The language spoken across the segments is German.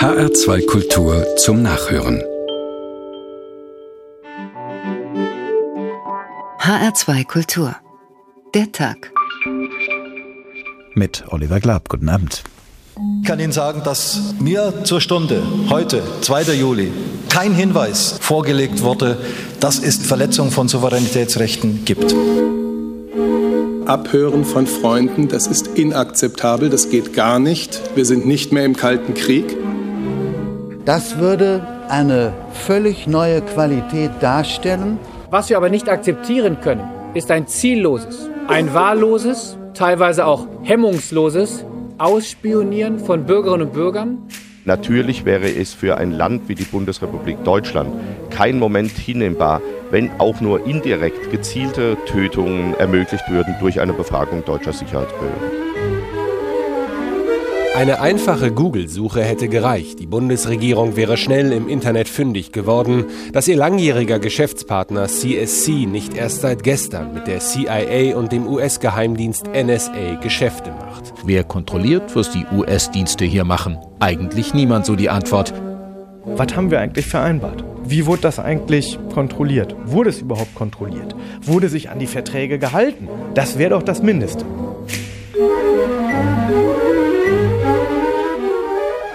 HR2 Kultur zum Nachhören. HR2 Kultur. Der Tag. Mit Oliver Glab. Guten Abend. Ich kann Ihnen sagen, dass mir zur Stunde, heute, 2. Juli, kein Hinweis vorgelegt wurde, dass es Verletzung von Souveränitätsrechten gibt. Abhören von Freunden, das ist inakzeptabel, das geht gar nicht. Wir sind nicht mehr im Kalten Krieg. Das würde eine völlig neue Qualität darstellen. Was wir aber nicht akzeptieren können, ist ein zielloses, ein wahlloses, teilweise auch hemmungsloses Ausspionieren von Bürgerinnen und Bürgern. Natürlich wäre es für ein Land wie die Bundesrepublik Deutschland kein Moment hinnehmbar, wenn auch nur indirekt gezielte Tötungen ermöglicht würden durch eine Befragung deutscher Sicherheitsbehörden. Eine einfache Google-Suche hätte gereicht. Die Bundesregierung wäre schnell im Internet fündig geworden, dass ihr langjähriger Geschäftspartner CSC nicht erst seit gestern mit der CIA und dem US-Geheimdienst NSA Geschäfte macht. Wer kontrolliert, was die US-Dienste hier machen? Eigentlich niemand, so die Antwort. Was haben wir eigentlich vereinbart? Wie wurde das eigentlich kontrolliert? Wurde es überhaupt kontrolliert? Wurde sich an die Verträge gehalten? Das wäre doch das Mindeste.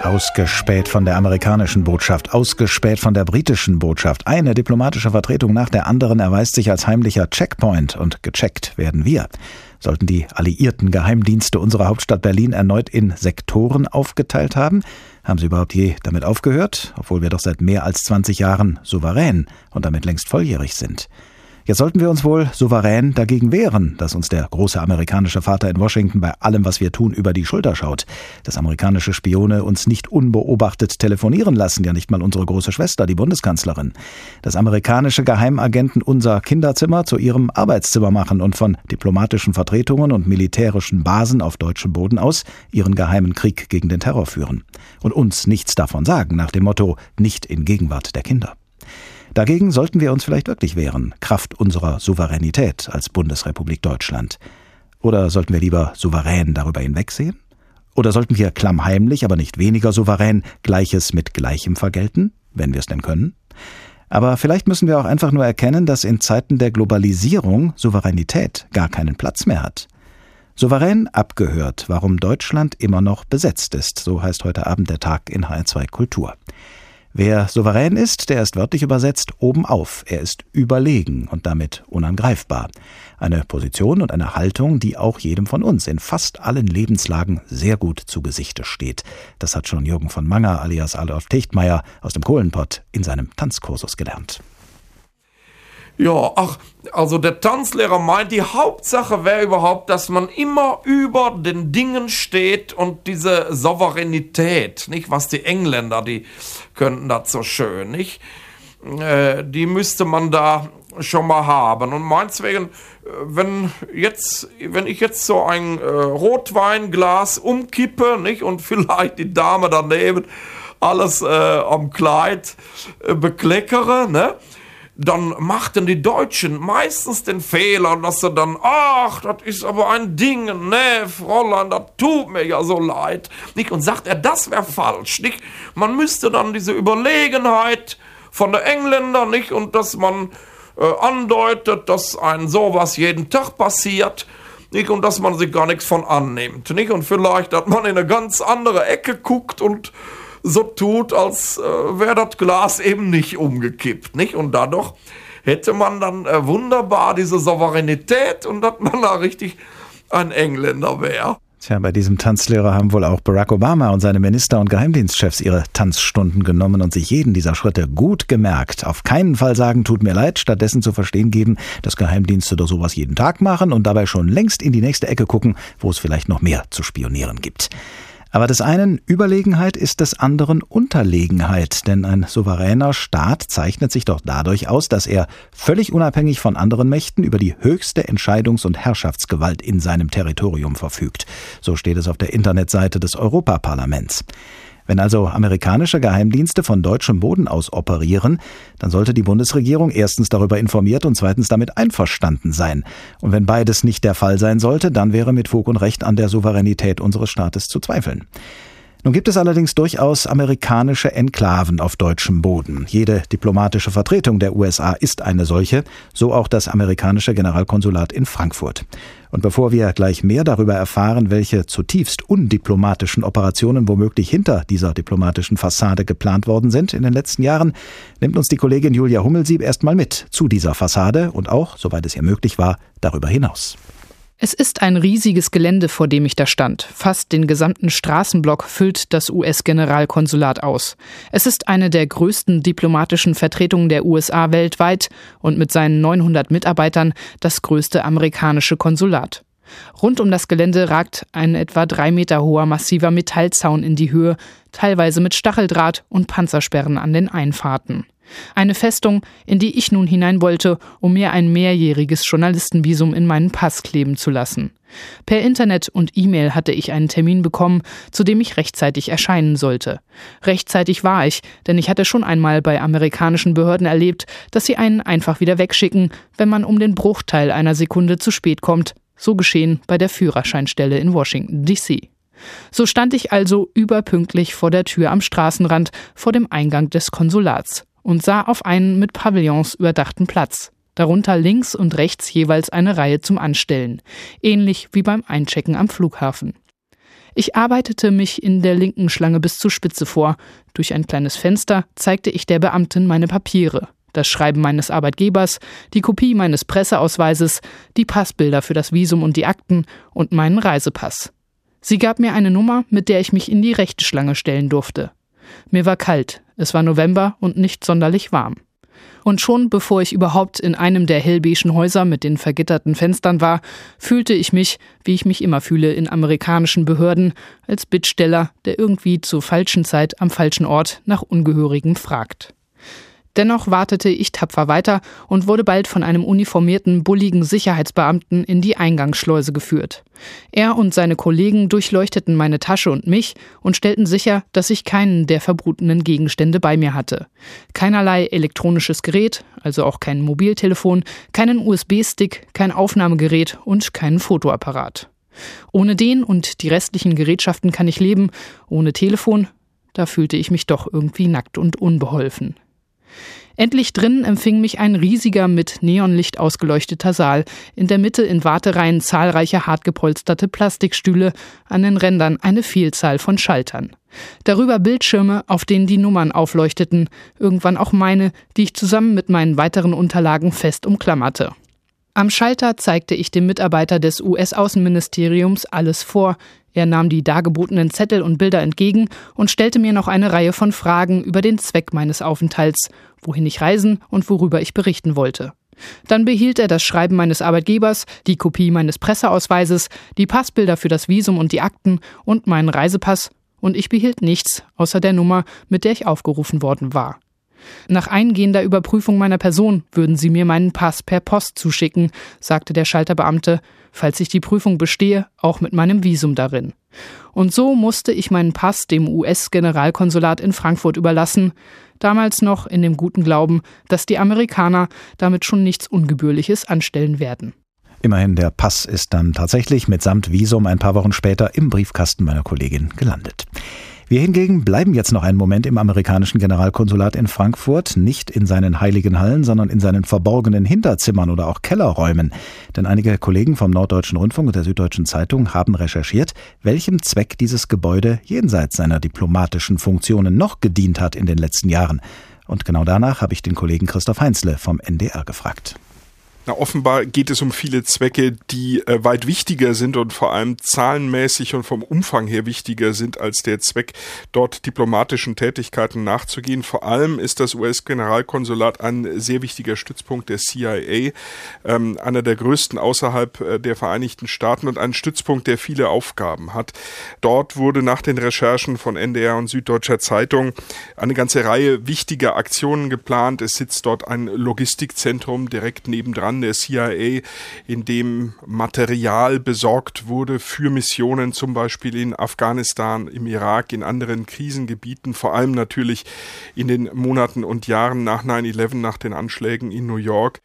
Ausgespäht von der amerikanischen Botschaft, ausgespäht von der britischen Botschaft. Eine diplomatische Vertretung nach der anderen erweist sich als heimlicher Checkpoint und gecheckt werden wir. Sollten die alliierten Geheimdienste unserer Hauptstadt Berlin erneut in Sektoren aufgeteilt haben? Haben sie überhaupt je damit aufgehört, obwohl wir doch seit mehr als 20 Jahren souverän und damit längst volljährig sind? Jetzt sollten wir uns wohl souverän dagegen wehren, dass uns der große amerikanische Vater in Washington bei allem, was wir tun, über die Schulter schaut. Dass amerikanische Spione uns nicht unbeobachtet telefonieren lassen, ja nicht mal unsere große Schwester, die Bundeskanzlerin. Dass amerikanische Geheimagenten unser Kinderzimmer zu ihrem Arbeitszimmer machen und von diplomatischen Vertretungen und militärischen Basen auf deutschem Boden aus ihren geheimen Krieg gegen den Terror führen. Und uns nichts davon sagen, nach dem Motto nicht in Gegenwart der Kinder. Dagegen sollten wir uns vielleicht wirklich wehren, Kraft unserer Souveränität als Bundesrepublik Deutschland. Oder sollten wir lieber souverän darüber hinwegsehen? Oder sollten wir klammheimlich, aber nicht weniger souverän, Gleiches mit Gleichem vergelten, wenn wir es denn können? Aber vielleicht müssen wir auch einfach nur erkennen, dass in Zeiten der Globalisierung Souveränität gar keinen Platz mehr hat. Souverän abgehört, warum Deutschland immer noch besetzt ist, so heißt heute Abend der Tag in HR2 Kultur. Wer souverän ist, der ist wörtlich übersetzt oben auf. Er ist überlegen und damit unangreifbar. Eine Position und eine Haltung, die auch jedem von uns in fast allen Lebenslagen sehr gut zu Gesichte steht. Das hat schon Jürgen von Manger alias Adolf Techtmeier aus dem Kohlenpott in seinem Tanzkursus gelernt. Ja, ach, also der Tanzlehrer meint, die Hauptsache wäre überhaupt, dass man immer über den Dingen steht und diese Souveränität, nicht? Was die Engländer, die könnten das so schön, nicht? Äh, die müsste man da schon mal haben. Und meineswegen, äh, wenn jetzt, wenn ich jetzt so ein äh, Rotweinglas umkippe, nicht? Und vielleicht die Dame daneben alles äh, am Kleid äh, bekleckere, ne? Dann machten die Deutschen meistens den Fehler, dass sie dann, ach, das ist aber ein Ding, ne, Fräulein, das tut mir ja so leid. Nicht? Und sagt er, das wäre falsch. Nicht? Man müsste dann diese Überlegenheit von der Engländer, nicht? Und dass man äh, andeutet, dass ein sowas jeden Tag passiert, nicht? Und dass man sich gar nichts von annimmt, nicht? Und vielleicht, dass man in eine ganz andere Ecke guckt und so tut, als äh, wäre das Glas eben nicht umgekippt, nicht? Und dadurch hätte man dann äh, wunderbar diese Souveränität und dass man da richtig ein Engländer wäre. Tja, bei diesem Tanzlehrer haben wohl auch Barack Obama und seine Minister und Geheimdienstchefs ihre Tanzstunden genommen und sich jeden dieser Schritte gut gemerkt. Auf keinen Fall sagen, tut mir leid, stattdessen zu verstehen geben, dass Geheimdienste doch sowas jeden Tag machen und dabei schon längst in die nächste Ecke gucken, wo es vielleicht noch mehr zu spionieren gibt. Aber des einen Überlegenheit ist des anderen Unterlegenheit, denn ein souveräner Staat zeichnet sich doch dadurch aus, dass er völlig unabhängig von anderen Mächten über die höchste Entscheidungs- und Herrschaftsgewalt in seinem Territorium verfügt. So steht es auf der Internetseite des Europaparlaments. Wenn also amerikanische Geheimdienste von deutschem Boden aus operieren, dann sollte die Bundesregierung erstens darüber informiert und zweitens damit einverstanden sein. Und wenn beides nicht der Fall sein sollte, dann wäre mit Fug und Recht an der Souveränität unseres Staates zu zweifeln. Nun gibt es allerdings durchaus amerikanische Enklaven auf deutschem Boden. Jede diplomatische Vertretung der USA ist eine solche, so auch das amerikanische Generalkonsulat in Frankfurt. Und bevor wir gleich mehr darüber erfahren, welche zutiefst undiplomatischen Operationen womöglich hinter dieser diplomatischen Fassade geplant worden sind in den letzten Jahren, nimmt uns die Kollegin Julia Hummelsieb erstmal mit zu dieser Fassade und auch, soweit es ihr möglich war, darüber hinaus. Es ist ein riesiges Gelände, vor dem ich da stand. Fast den gesamten Straßenblock füllt das US-Generalkonsulat aus. Es ist eine der größten diplomatischen Vertretungen der USA weltweit und mit seinen 900 Mitarbeitern das größte amerikanische Konsulat. Rund um das Gelände ragt ein etwa drei Meter hoher massiver Metallzaun in die Höhe, teilweise mit Stacheldraht und Panzersperren an den Einfahrten. Eine Festung, in die ich nun hinein wollte, um mir ein mehrjähriges Journalistenvisum in meinen Pass kleben zu lassen. Per Internet und E-Mail hatte ich einen Termin bekommen, zu dem ich rechtzeitig erscheinen sollte. Rechtzeitig war ich, denn ich hatte schon einmal bei amerikanischen Behörden erlebt, dass sie einen einfach wieder wegschicken, wenn man um den Bruchteil einer Sekunde zu spät kommt. So geschehen bei der Führerscheinstelle in Washington, D.C. So stand ich also überpünktlich vor der Tür am Straßenrand vor dem Eingang des Konsulats und sah auf einen mit Pavillons überdachten Platz. Darunter links und rechts jeweils eine Reihe zum Anstellen, ähnlich wie beim Einchecken am Flughafen. Ich arbeitete mich in der linken Schlange bis zur Spitze vor. Durch ein kleines Fenster zeigte ich der Beamtin meine Papiere, das Schreiben meines Arbeitgebers, die Kopie meines Presseausweises, die Passbilder für das Visum und die Akten und meinen Reisepass. Sie gab mir eine Nummer, mit der ich mich in die rechte Schlange stellen durfte. Mir war kalt, es war November und nicht sonderlich warm. Und schon bevor ich überhaupt in einem der hellbeigen Häuser mit den vergitterten Fenstern war, fühlte ich mich, wie ich mich immer fühle in amerikanischen Behörden, als Bittsteller, der irgendwie zur falschen Zeit am falschen Ort nach Ungehörigem fragt. Dennoch wartete ich tapfer weiter und wurde bald von einem uniformierten, bulligen Sicherheitsbeamten in die Eingangsschleuse geführt. Er und seine Kollegen durchleuchteten meine Tasche und mich und stellten sicher, dass ich keinen der verbrutenen Gegenstände bei mir hatte. Keinerlei elektronisches Gerät, also auch kein Mobiltelefon, keinen USB-Stick, kein Aufnahmegerät und keinen Fotoapparat. Ohne den und die restlichen Gerätschaften kann ich leben, ohne Telefon, da fühlte ich mich doch irgendwie nackt und unbeholfen. Endlich drinnen empfing mich ein riesiger mit Neonlicht ausgeleuchteter Saal, in der Mitte in Wartereihen zahlreiche hartgepolsterte Plastikstühle, an den Rändern eine Vielzahl von Schaltern. Darüber Bildschirme, auf denen die Nummern aufleuchteten, irgendwann auch meine, die ich zusammen mit meinen weiteren Unterlagen fest umklammerte. Am Schalter zeigte ich dem Mitarbeiter des US-Außenministeriums alles vor, er nahm die dargebotenen Zettel und Bilder entgegen und stellte mir noch eine Reihe von Fragen über den Zweck meines Aufenthalts, wohin ich reisen und worüber ich berichten wollte. Dann behielt er das Schreiben meines Arbeitgebers, die Kopie meines Presseausweises, die Passbilder für das Visum und die Akten und meinen Reisepass, und ich behielt nichts außer der Nummer, mit der ich aufgerufen worden war. Nach eingehender Überprüfung meiner Person würden Sie mir meinen Pass per Post zuschicken, sagte der Schalterbeamte, falls ich die Prüfung bestehe, auch mit meinem Visum darin. Und so musste ich meinen Pass dem US-Generalkonsulat in Frankfurt überlassen, damals noch in dem guten Glauben, dass die Amerikaner damit schon nichts Ungebührliches anstellen werden. Immerhin, der Pass ist dann tatsächlich mitsamt Visum ein paar Wochen später im Briefkasten meiner Kollegin gelandet. Wir hingegen bleiben jetzt noch einen Moment im amerikanischen Generalkonsulat in Frankfurt, nicht in seinen heiligen Hallen, sondern in seinen verborgenen Hinterzimmern oder auch Kellerräumen. Denn einige Kollegen vom Norddeutschen Rundfunk und der Süddeutschen Zeitung haben recherchiert, welchem Zweck dieses Gebäude jenseits seiner diplomatischen Funktionen noch gedient hat in den letzten Jahren. Und genau danach habe ich den Kollegen Christoph Heinzle vom NDR gefragt. Na, offenbar geht es um viele Zwecke, die äh, weit wichtiger sind und vor allem zahlenmäßig und vom Umfang her wichtiger sind als der Zweck, dort diplomatischen Tätigkeiten nachzugehen. Vor allem ist das US-Generalkonsulat ein sehr wichtiger Stützpunkt der CIA, ähm, einer der größten außerhalb äh, der Vereinigten Staaten und ein Stützpunkt, der viele Aufgaben hat. Dort wurde nach den Recherchen von NDR und Süddeutscher Zeitung eine ganze Reihe wichtiger Aktionen geplant. Es sitzt dort ein Logistikzentrum direkt nebendran Organ der CIA, in dem Material besorgt wurde für Missionen, zum Beispiel in Afghanistan, im Irak, in anderen Krisengebieten, vor allem natürlich in den Monaten und Jahren nach 9-11, nach den Anschlägen in New York.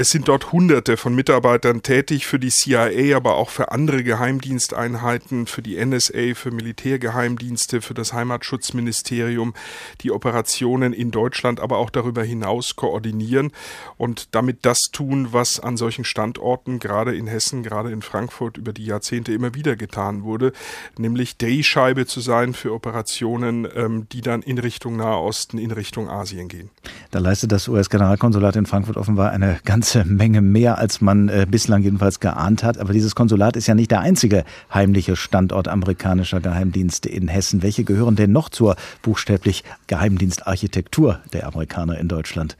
Es sind dort Hunderte von Mitarbeitern tätig für die CIA, aber auch für andere Geheimdiensteinheiten, für die NSA, für Militärgeheimdienste, für das Heimatschutzministerium, die Operationen in Deutschland, aber auch darüber hinaus koordinieren und damit das tun, was an solchen Standorten, gerade in Hessen, gerade in Frankfurt über die Jahrzehnte immer wieder getan wurde, nämlich Drehscheibe zu sein für Operationen, ähm, die dann in Richtung Nahosten, in Richtung Asien gehen. Da leistet das US-Generalkonsulat in Frankfurt offenbar eine ganze Menge mehr, als man äh, bislang jedenfalls geahnt hat. Aber dieses Konsulat ist ja nicht der einzige heimliche Standort amerikanischer Geheimdienste in Hessen. Welche gehören denn noch zur buchstäblich Geheimdienstarchitektur der Amerikaner in Deutschland?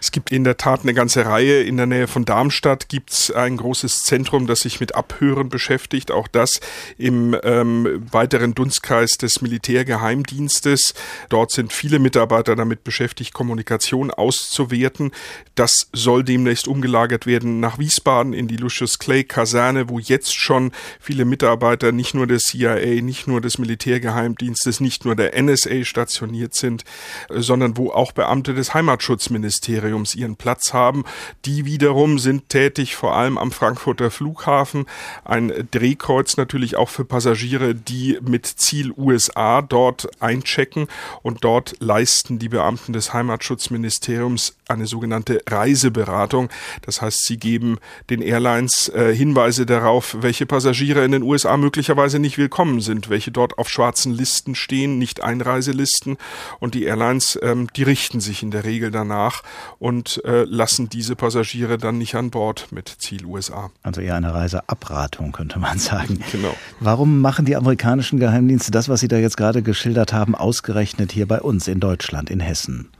Es gibt in der Tat eine ganze Reihe. In der Nähe von Darmstadt gibt es ein großes Zentrum, das sich mit Abhören beschäftigt. Auch das im ähm, weiteren Dunstkreis des Militärgeheimdienstes. Dort sind viele Mitarbeiter damit beschäftigt, Kommunikation auszuwerten. Das soll demnächst umgelagert werden nach Wiesbaden in die Lucius Clay Kaserne, wo jetzt schon viele Mitarbeiter nicht nur des CIA, nicht nur des Militärgeheimdienstes, nicht nur der NSA stationiert sind, sondern wo auch Beamte des Heimatschutzministeriums Ministeriums ihren Platz haben. Die wiederum sind tätig vor allem am Frankfurter Flughafen. Ein Drehkreuz natürlich auch für Passagiere, die mit Ziel USA dort einchecken und dort leisten die Beamten des Heimatschutzministeriums eine sogenannte Reiseberatung. Das heißt, sie geben den Airlines äh, Hinweise darauf, welche Passagiere in den USA möglicherweise nicht willkommen sind, welche dort auf schwarzen Listen stehen, nicht Einreiselisten. Und die Airlines, ähm, die richten sich in der Regel danach und äh, lassen diese Passagiere dann nicht an Bord mit Ziel USA. Also eher eine Reiseabratung, könnte man sagen. Genau. Warum machen die amerikanischen Geheimdienste das, was Sie da jetzt gerade geschildert haben, ausgerechnet hier bei uns in Deutschland, in Hessen?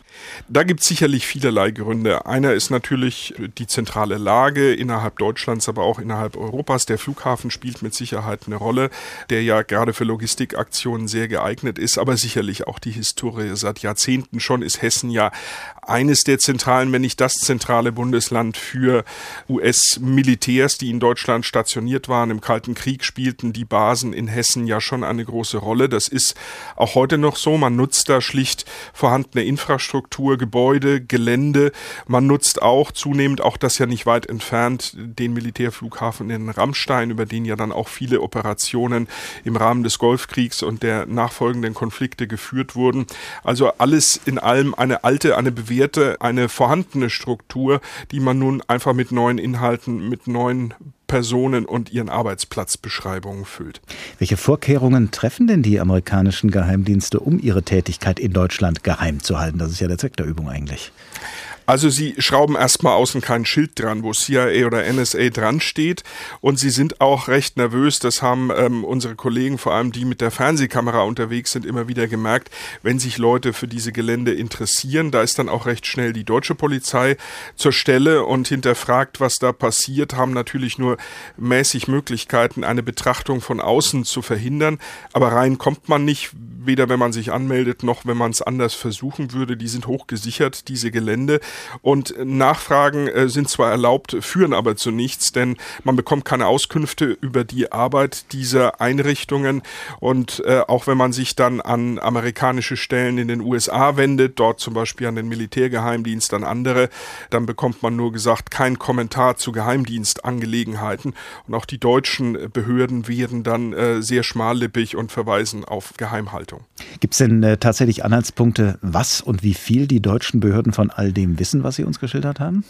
Da gibt es sicherlich vielerlei Gründe. Einer ist natürlich die zentrale Lage innerhalb Deutschlands, aber auch innerhalb Europas. Der Flughafen spielt mit Sicherheit eine Rolle, der ja gerade für Logistikaktionen sehr geeignet ist, aber sicherlich auch die Historie. Seit Jahrzehnten schon ist Hessen ja eines der zentralen, wenn nicht das zentrale Bundesland für US-Militärs, die in Deutschland stationiert waren. Im Kalten Krieg spielten die Basen in Hessen ja schon eine große Rolle. Das ist auch heute noch so. Man nutzt da schlicht vorhandene Infrastruktur, Gebäude, Gelände. Man nutzt auch zunehmend, auch das ja nicht weit entfernt, den Militärflughafen in Rammstein, über den ja dann auch viele Operationen im Rahmen des Golfkriegs und der nachfolgenden Konflikte geführt wurden. Also alles in allem eine alte, eine bewährte eine vorhandene Struktur, die man nun einfach mit neuen Inhalten, mit neuen Personen und ihren Arbeitsplatzbeschreibungen füllt. Welche Vorkehrungen treffen denn die amerikanischen Geheimdienste, um ihre Tätigkeit in Deutschland geheim zu halten? Das ist ja der Zweck der Übung eigentlich. Also sie schrauben erstmal außen kein Schild dran, wo CIA oder NSA dran steht und sie sind auch recht nervös. Das haben ähm, unsere Kollegen, vor allem die mit der Fernsehkamera unterwegs sind, immer wieder gemerkt, wenn sich Leute für diese Gelände interessieren. Da ist dann auch recht schnell die deutsche Polizei zur Stelle und hinterfragt, was da passiert, haben natürlich nur mäßig Möglichkeiten, eine Betrachtung von außen zu verhindern. Aber rein kommt man nicht, weder wenn man sich anmeldet, noch wenn man es anders versuchen würde. Die sind hochgesichert, diese Gelände. Und Nachfragen äh, sind zwar erlaubt, führen aber zu nichts, denn man bekommt keine Auskünfte über die Arbeit dieser Einrichtungen. Und äh, auch wenn man sich dann an amerikanische Stellen in den USA wendet, dort zum Beispiel an den Militärgeheimdienst, an andere, dann bekommt man nur gesagt, kein Kommentar zu Geheimdienstangelegenheiten. Und auch die deutschen Behörden werden dann äh, sehr schmallippig und verweisen auf Geheimhaltung. Gibt es denn äh, tatsächlich Anhaltspunkte, was und wie viel die deutschen Behörden von all dem wissen, was Sie uns geschildert haben?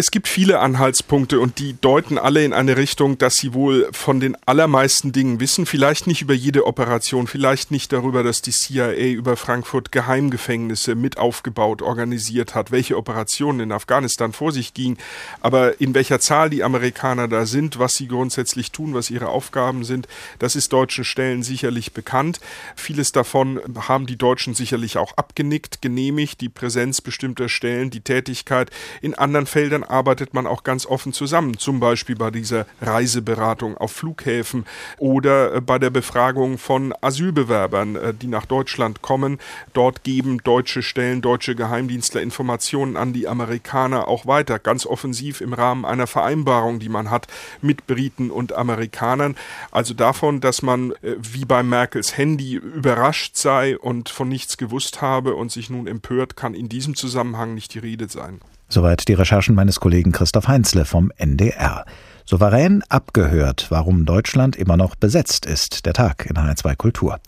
Es gibt viele Anhaltspunkte und die deuten alle in eine Richtung, dass sie wohl von den allermeisten Dingen wissen. Vielleicht nicht über jede Operation, vielleicht nicht darüber, dass die CIA über Frankfurt Geheimgefängnisse mit aufgebaut, organisiert hat, welche Operationen in Afghanistan vor sich gingen. Aber in welcher Zahl die Amerikaner da sind, was sie grundsätzlich tun, was ihre Aufgaben sind, das ist deutschen Stellen sicherlich bekannt. Vieles davon haben die Deutschen sicherlich auch abgenickt, genehmigt, die Präsenz bestimmter Stellen, die Tätigkeit. In anderen Feldern arbeitet man auch ganz offen zusammen, zum Beispiel bei dieser Reiseberatung auf Flughäfen oder äh, bei der Befragung von Asylbewerbern, äh, die nach Deutschland kommen. Dort geben deutsche Stellen, deutsche Geheimdienstler Informationen an die Amerikaner auch weiter, ganz offensiv im Rahmen einer Vereinbarung, die man hat mit Briten und Amerikanern. Also davon, dass man äh, wie bei Merkels Handy überrascht sei und von nichts gewusst habe und sich nun empört, kann in diesem Zusammenhang nicht die Rede sein. Soweit die Recherchen meines Kollegen Christoph Heinzle vom NDR. Souverän abgehört, warum Deutschland immer noch besetzt ist. Der Tag in HR2 Kultur.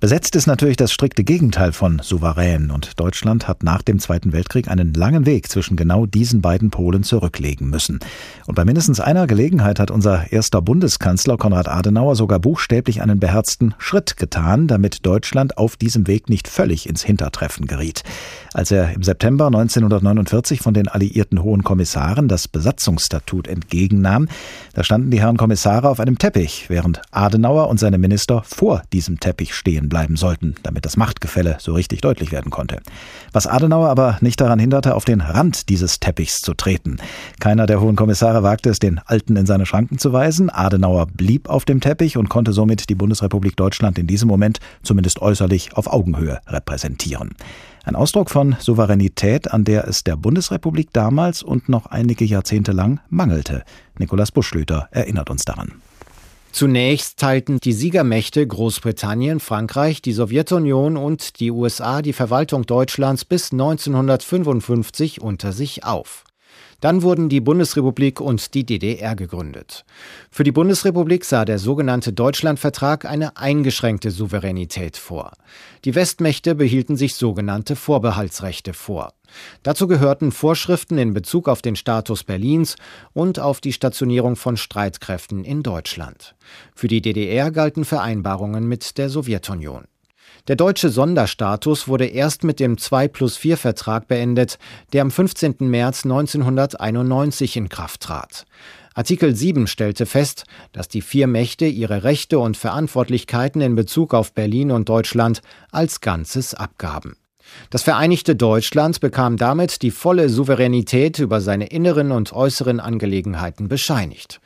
Besetzt ist natürlich das strikte Gegenteil von souverän und Deutschland hat nach dem Zweiten Weltkrieg einen langen Weg zwischen genau diesen beiden Polen zurücklegen müssen. Und bei mindestens einer Gelegenheit hat unser erster Bundeskanzler Konrad Adenauer sogar buchstäblich einen beherzten Schritt getan, damit Deutschland auf diesem Weg nicht völlig ins Hintertreffen geriet. Als er im September 1949 von den alliierten Hohen Kommissaren das Besatzungsstatut entgegennahm, da standen die Herren Kommissare auf einem Teppich, während Adenauer und seine Minister vor diesem Teppich stehen bleiben sollten, damit das Machtgefälle so richtig deutlich werden konnte. Was Adenauer aber nicht daran hinderte, auf den Rand dieses Teppichs zu treten. Keiner der Hohen Kommissare wagte es, den Alten in seine Schranken zu weisen. Adenauer blieb auf dem Teppich und konnte somit die Bundesrepublik Deutschland in diesem Moment zumindest äußerlich auf Augenhöhe repräsentieren. Ein Ausdruck von Souveränität, an der es der Bundesrepublik damals und noch einige Jahrzehnte lang mangelte. Nikolaus Buschlüter erinnert uns daran. Zunächst teilten die Siegermächte Großbritannien, Frankreich, die Sowjetunion und die USA die Verwaltung Deutschlands bis 1955 unter sich auf. Dann wurden die Bundesrepublik und die DDR gegründet. Für die Bundesrepublik sah der sogenannte Deutschlandvertrag eine eingeschränkte Souveränität vor. Die Westmächte behielten sich sogenannte Vorbehaltsrechte vor. Dazu gehörten Vorschriften in Bezug auf den Status Berlins und auf die Stationierung von Streitkräften in Deutschland. Für die DDR galten Vereinbarungen mit der Sowjetunion. Der deutsche Sonderstatus wurde erst mit dem 2 plus 4 Vertrag beendet, der am 15. März 1991 in Kraft trat. Artikel 7 stellte fest, dass die vier Mächte ihre Rechte und Verantwortlichkeiten in Bezug auf Berlin und Deutschland als Ganzes abgaben. Das Vereinigte Deutschland bekam damit die volle Souveränität über seine inneren und äußeren Angelegenheiten bescheinigt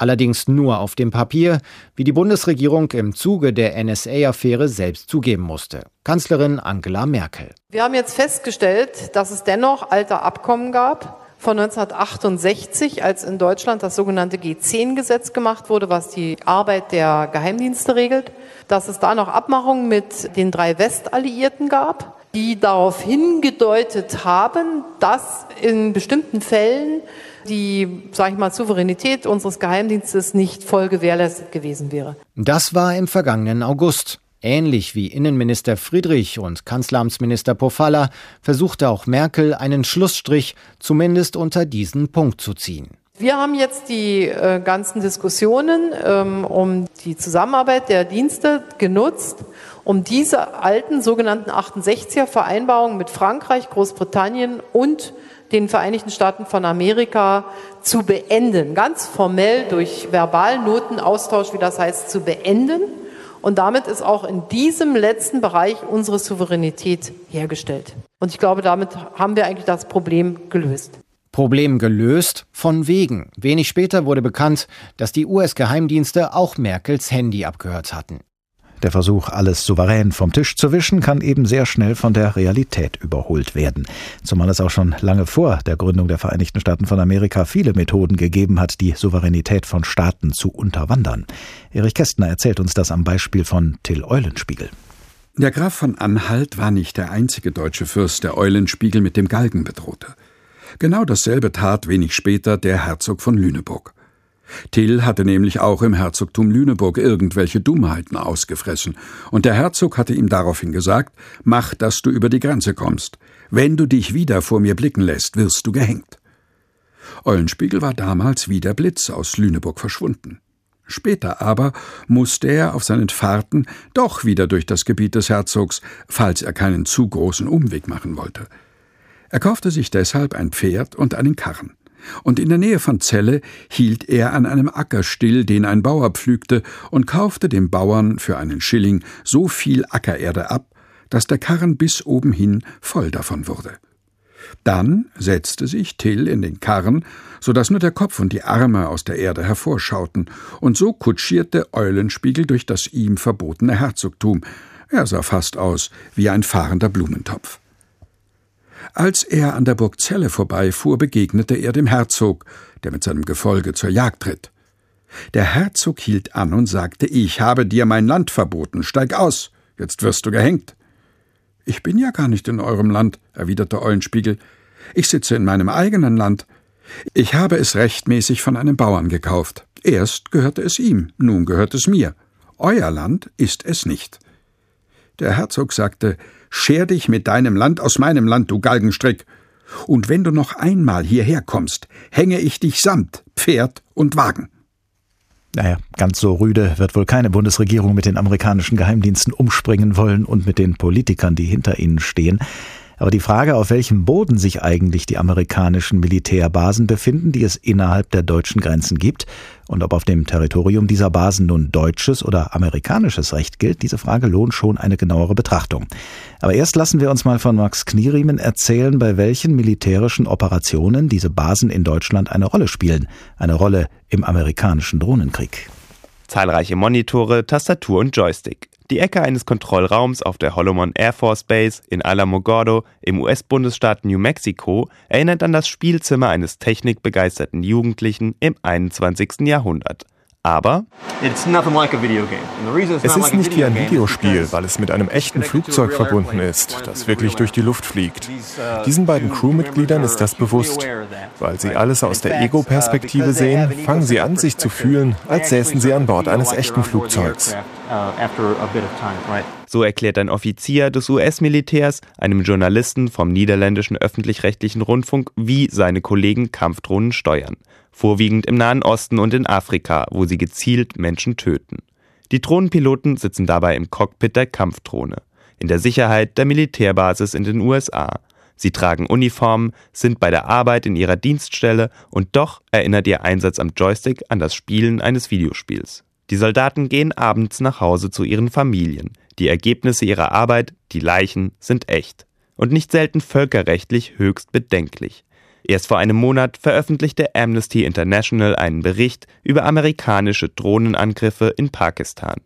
allerdings nur auf dem Papier, wie die Bundesregierung im Zuge der NSA-Affäre selbst zugeben musste. Kanzlerin Angela Merkel. Wir haben jetzt festgestellt, dass es dennoch alte Abkommen gab von 1968, als in Deutschland das sogenannte G10-Gesetz gemacht wurde, was die Arbeit der Geheimdienste regelt, dass es da noch Abmachungen mit den drei Westalliierten gab, die darauf hingedeutet haben, dass in bestimmten Fällen die, sage ich mal, Souveränität unseres Geheimdienstes nicht voll gewährleistet gewesen wäre. Das war im vergangenen August. Ähnlich wie Innenminister Friedrich und Kanzleramtsminister Pofalla versuchte auch Merkel einen Schlussstrich zumindest unter diesen Punkt zu ziehen. Wir haben jetzt die äh, ganzen Diskussionen ähm, um die Zusammenarbeit der Dienste genutzt, um diese alten sogenannten 68er Vereinbarungen mit Frankreich, Großbritannien und den Vereinigten Staaten von Amerika zu beenden, ganz formell durch Verbalnotenaustausch, wie das heißt, zu beenden. Und damit ist auch in diesem letzten Bereich unsere Souveränität hergestellt. Und ich glaube, damit haben wir eigentlich das Problem gelöst. Problem gelöst von wegen. Wenig später wurde bekannt, dass die US-Geheimdienste auch Merkels Handy abgehört hatten. Der Versuch, alles souverän vom Tisch zu wischen, kann eben sehr schnell von der Realität überholt werden. Zumal es auch schon lange vor der Gründung der Vereinigten Staaten von Amerika viele Methoden gegeben hat, die Souveränität von Staaten zu unterwandern. Erich Kästner erzählt uns das am Beispiel von Till Eulenspiegel. Der Graf von Anhalt war nicht der einzige deutsche Fürst, der Eulenspiegel mit dem Galgen bedrohte. Genau dasselbe tat wenig später der Herzog von Lüneburg. Till hatte nämlich auch im Herzogtum Lüneburg irgendwelche Dummheiten ausgefressen, und der Herzog hatte ihm daraufhin gesagt, mach, dass du über die Grenze kommst. Wenn du dich wieder vor mir blicken lässt, wirst du gehängt. Eulenspiegel war damals wie der Blitz aus Lüneburg verschwunden. Später aber musste er auf seinen Fahrten doch wieder durch das Gebiet des Herzogs, falls er keinen zu großen Umweg machen wollte. Er kaufte sich deshalb ein Pferd und einen Karren und in der Nähe von Celle hielt er an einem Acker still, den ein Bauer pflügte, und kaufte dem Bauern für einen Schilling so viel Ackererde ab, dass der Karren bis oben hin voll davon wurde. Dann setzte sich Till in den Karren, so dass nur der Kopf und die Arme aus der Erde hervorschauten, und so kutschierte Eulenspiegel durch das ihm verbotene Herzogtum. Er sah fast aus wie ein fahrender Blumentopf. Als er an der Burg Celle vorbeifuhr, begegnete er dem Herzog, der mit seinem Gefolge zur Jagd ritt. Der Herzog hielt an und sagte, ich habe dir mein Land verboten, steig aus, jetzt wirst du gehängt. Ich bin ja gar nicht in eurem Land, erwiderte Eulenspiegel. Ich sitze in meinem eigenen Land. Ich habe es rechtmäßig von einem Bauern gekauft. Erst gehörte es ihm, nun gehört es mir. Euer Land ist es nicht. Der Herzog sagte, Scher dich mit deinem Land aus meinem Land, du Galgenstrick. Und wenn du noch einmal hierher kommst, hänge ich dich samt Pferd und Wagen. Naja, ganz so rüde wird wohl keine Bundesregierung mit den amerikanischen Geheimdiensten umspringen wollen und mit den Politikern, die hinter ihnen stehen. Aber die Frage, auf welchem Boden sich eigentlich die amerikanischen Militärbasen befinden, die es innerhalb der deutschen Grenzen gibt, und ob auf dem Territorium dieser Basen nun deutsches oder amerikanisches Recht gilt, diese Frage lohnt schon eine genauere Betrachtung. Aber erst lassen wir uns mal von Max Knieriemen erzählen, bei welchen militärischen Operationen diese Basen in Deutschland eine Rolle spielen, eine Rolle im amerikanischen Drohnenkrieg. Zahlreiche Monitore, Tastatur und Joystick. Die Ecke eines Kontrollraums auf der Holloman Air Force Base in Alamogordo im US-Bundesstaat New Mexico erinnert an das Spielzimmer eines technikbegeisterten Jugendlichen im 21. Jahrhundert. Aber es ist nicht wie ein Videospiel, weil es mit einem echten Flugzeug verbunden ist, das wirklich durch die Luft fliegt. Diesen beiden Crewmitgliedern ist das bewusst. Weil sie alles aus der Ego-Perspektive sehen, fangen sie an, sich zu fühlen, als säßen sie an Bord eines echten Flugzeugs. So erklärt ein Offizier des US-Militärs einem Journalisten vom niederländischen öffentlich-rechtlichen Rundfunk, wie seine Kollegen Kampfdrohnen steuern vorwiegend im Nahen Osten und in Afrika, wo sie gezielt Menschen töten. Die Drohnenpiloten sitzen dabei im Cockpit der Kampfdrohne, in der Sicherheit der Militärbasis in den USA. Sie tragen Uniformen, sind bei der Arbeit in ihrer Dienststelle und doch erinnert ihr Einsatz am Joystick an das Spielen eines Videospiels. Die Soldaten gehen abends nach Hause zu ihren Familien. Die Ergebnisse ihrer Arbeit, die Leichen, sind echt. Und nicht selten völkerrechtlich höchst bedenklich. Erst vor einem Monat veröffentlichte Amnesty International einen Bericht über amerikanische Drohnenangriffe in Pakistan.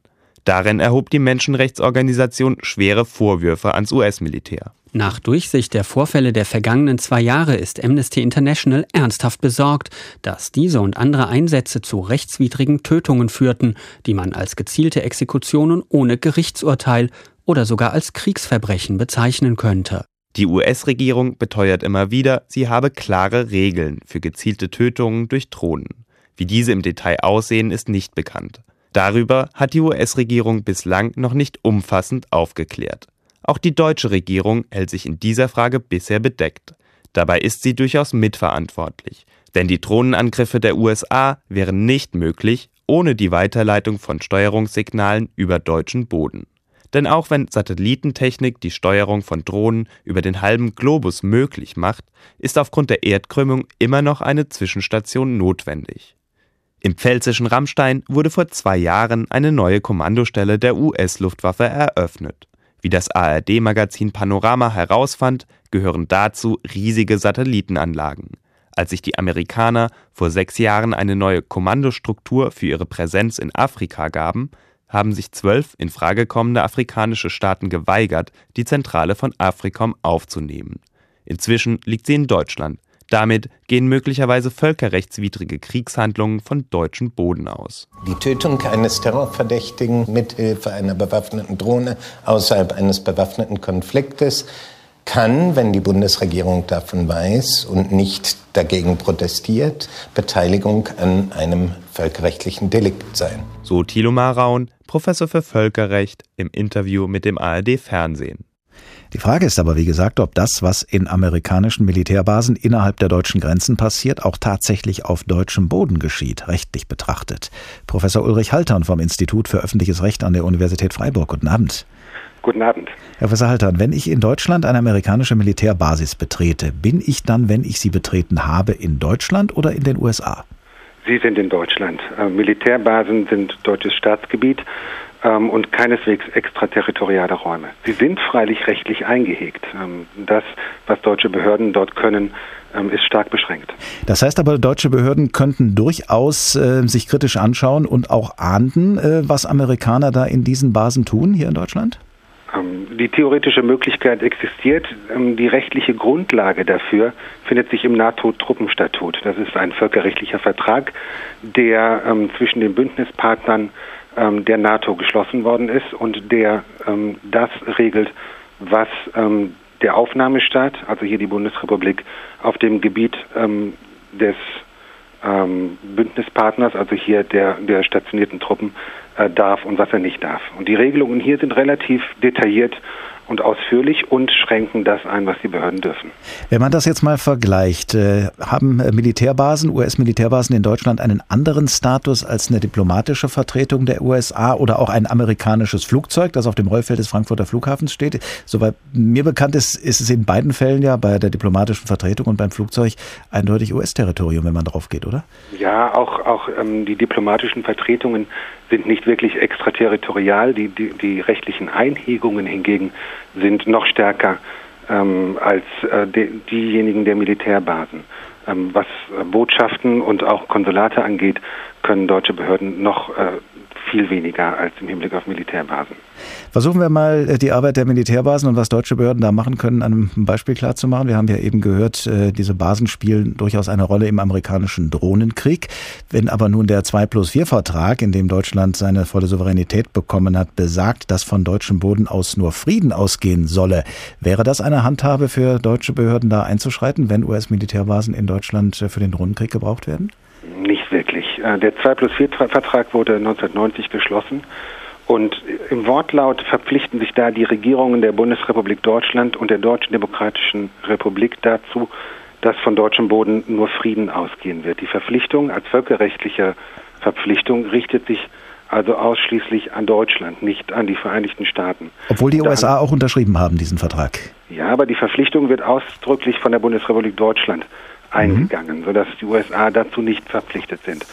Darin erhob die Menschenrechtsorganisation schwere Vorwürfe ans US-Militär. Nach Durchsicht der Vorfälle der vergangenen zwei Jahre ist Amnesty International ernsthaft besorgt, dass diese und andere Einsätze zu rechtswidrigen Tötungen führten, die man als gezielte Exekutionen ohne Gerichtsurteil oder sogar als Kriegsverbrechen bezeichnen könnte. Die US-Regierung beteuert immer wieder, sie habe klare Regeln für gezielte Tötungen durch Drohnen. Wie diese im Detail aussehen, ist nicht bekannt. Darüber hat die US-Regierung bislang noch nicht umfassend aufgeklärt. Auch die deutsche Regierung hält sich in dieser Frage bisher bedeckt. Dabei ist sie durchaus mitverantwortlich, denn die Drohnenangriffe der USA wären nicht möglich ohne die Weiterleitung von Steuerungssignalen über deutschen Boden. Denn auch wenn Satellitentechnik die Steuerung von Drohnen über den halben Globus möglich macht, ist aufgrund der Erdkrümmung immer noch eine Zwischenstation notwendig. Im pfälzischen Rammstein wurde vor zwei Jahren eine neue Kommandostelle der US-Luftwaffe eröffnet. Wie das ARD-Magazin Panorama herausfand, gehören dazu riesige Satellitenanlagen. Als sich die Amerikaner vor sechs Jahren eine neue Kommandostruktur für ihre Präsenz in Afrika gaben, haben sich zwölf in Frage kommende afrikanische Staaten geweigert, die Zentrale von Afrikom aufzunehmen. Inzwischen liegt sie in Deutschland. Damit gehen möglicherweise völkerrechtswidrige Kriegshandlungen von deutschem Boden aus. Die Tötung eines Terrorverdächtigen mithilfe einer bewaffneten Drohne außerhalb eines bewaffneten Konfliktes kann, wenn die Bundesregierung davon weiß und nicht dagegen protestiert, Beteiligung an einem völkerrechtlichen Delikt sein. So Thilo Maraun, Professor für Völkerrecht, im Interview mit dem ARD Fernsehen. Die Frage ist aber, wie gesagt, ob das, was in amerikanischen Militärbasen innerhalb der deutschen Grenzen passiert, auch tatsächlich auf deutschem Boden geschieht, rechtlich betrachtet. Professor Ulrich Haltern vom Institut für öffentliches Recht an der Universität Freiburg. Guten Abend. Guten Abend. Herr Professor Haltern, wenn ich in Deutschland eine amerikanische Militärbasis betrete, bin ich dann, wenn ich sie betreten habe, in Deutschland oder in den USA? Sie sind in Deutschland. Äh, Militärbasen sind deutsches Staatsgebiet ähm, und keineswegs extraterritoriale Räume. Sie sind freilich rechtlich eingehegt. Ähm, das, was deutsche Behörden dort können, ähm, ist stark beschränkt. Das heißt aber, deutsche Behörden könnten durchaus äh, sich kritisch anschauen und auch ahnden, äh, was Amerikaner da in diesen Basen tun hier in Deutschland? Ähm, die theoretische Möglichkeit existiert. Ähm, die rechtliche Grundlage dafür findet sich im NATO-Truppenstatut. Das ist ein völkerrechtlicher Vertrag, der ähm, zwischen den Bündnispartnern der NATO geschlossen worden ist und der das regelt, was der Aufnahmestaat, also hier die Bundesrepublik, auf dem Gebiet des Bündnispartners, also hier der, der stationierten Truppen, äh, darf und was er nicht darf. Und die Regelungen hier sind relativ detailliert und ausführlich und schränken das ein, was die Behörden dürfen. Wenn man das jetzt mal vergleicht, äh, haben äh, Militärbasen, US-Militärbasen in Deutschland einen anderen Status als eine diplomatische Vertretung der USA oder auch ein amerikanisches Flugzeug, das auf dem Rollfeld des Frankfurter Flughafens steht? Soweit mir bekannt ist, ist es in beiden Fällen ja bei der diplomatischen Vertretung und beim Flugzeug eindeutig US-Territorium, wenn man drauf geht, oder? Ja, auch, auch ähm, die diplomatischen Vertretungen sind nicht wirklich extraterritorial. Die, die, die rechtlichen Einhegungen hingegen sind noch stärker ähm, als äh, de, diejenigen der Militärbasen. Ähm, was Botschaften und auch Konsulate angeht, können deutsche Behörden noch äh, viel weniger als im Hinblick auf Militärbasen. Versuchen wir mal äh, die Arbeit der Militärbasen und was deutsche Behörden da machen können, an einem Beispiel klar zu machen. Wir haben ja eben gehört, äh, diese Basen spielen durchaus eine Rolle im amerikanischen Drohnenkrieg. Wenn aber nun der 2 plus 4 Vertrag, in dem Deutschland seine volle Souveränität bekommen hat, besagt, dass von deutschem Boden aus nur Frieden ausgehen solle, wäre das eine Handhabe für deutsche Behörden da einzuschreiten, wenn US-Militärbasen in Deutschland äh, für den Drohnenkrieg gebraucht werden? Nicht. Der 2 plus 4 Vertrag wurde 1990 geschlossen und im Wortlaut verpflichten sich da die Regierungen der Bundesrepublik Deutschland und der Deutschen Demokratischen Republik dazu, dass von deutschem Boden nur Frieden ausgehen wird. Die Verpflichtung als völkerrechtliche Verpflichtung richtet sich also ausschließlich an Deutschland, nicht an die Vereinigten Staaten. Obwohl die USA auch unterschrieben haben, diesen Vertrag. Ja, aber die Verpflichtung wird ausdrücklich von der Bundesrepublik Deutschland eingegangen, mhm. sodass die USA dazu nicht verpflichtet sind.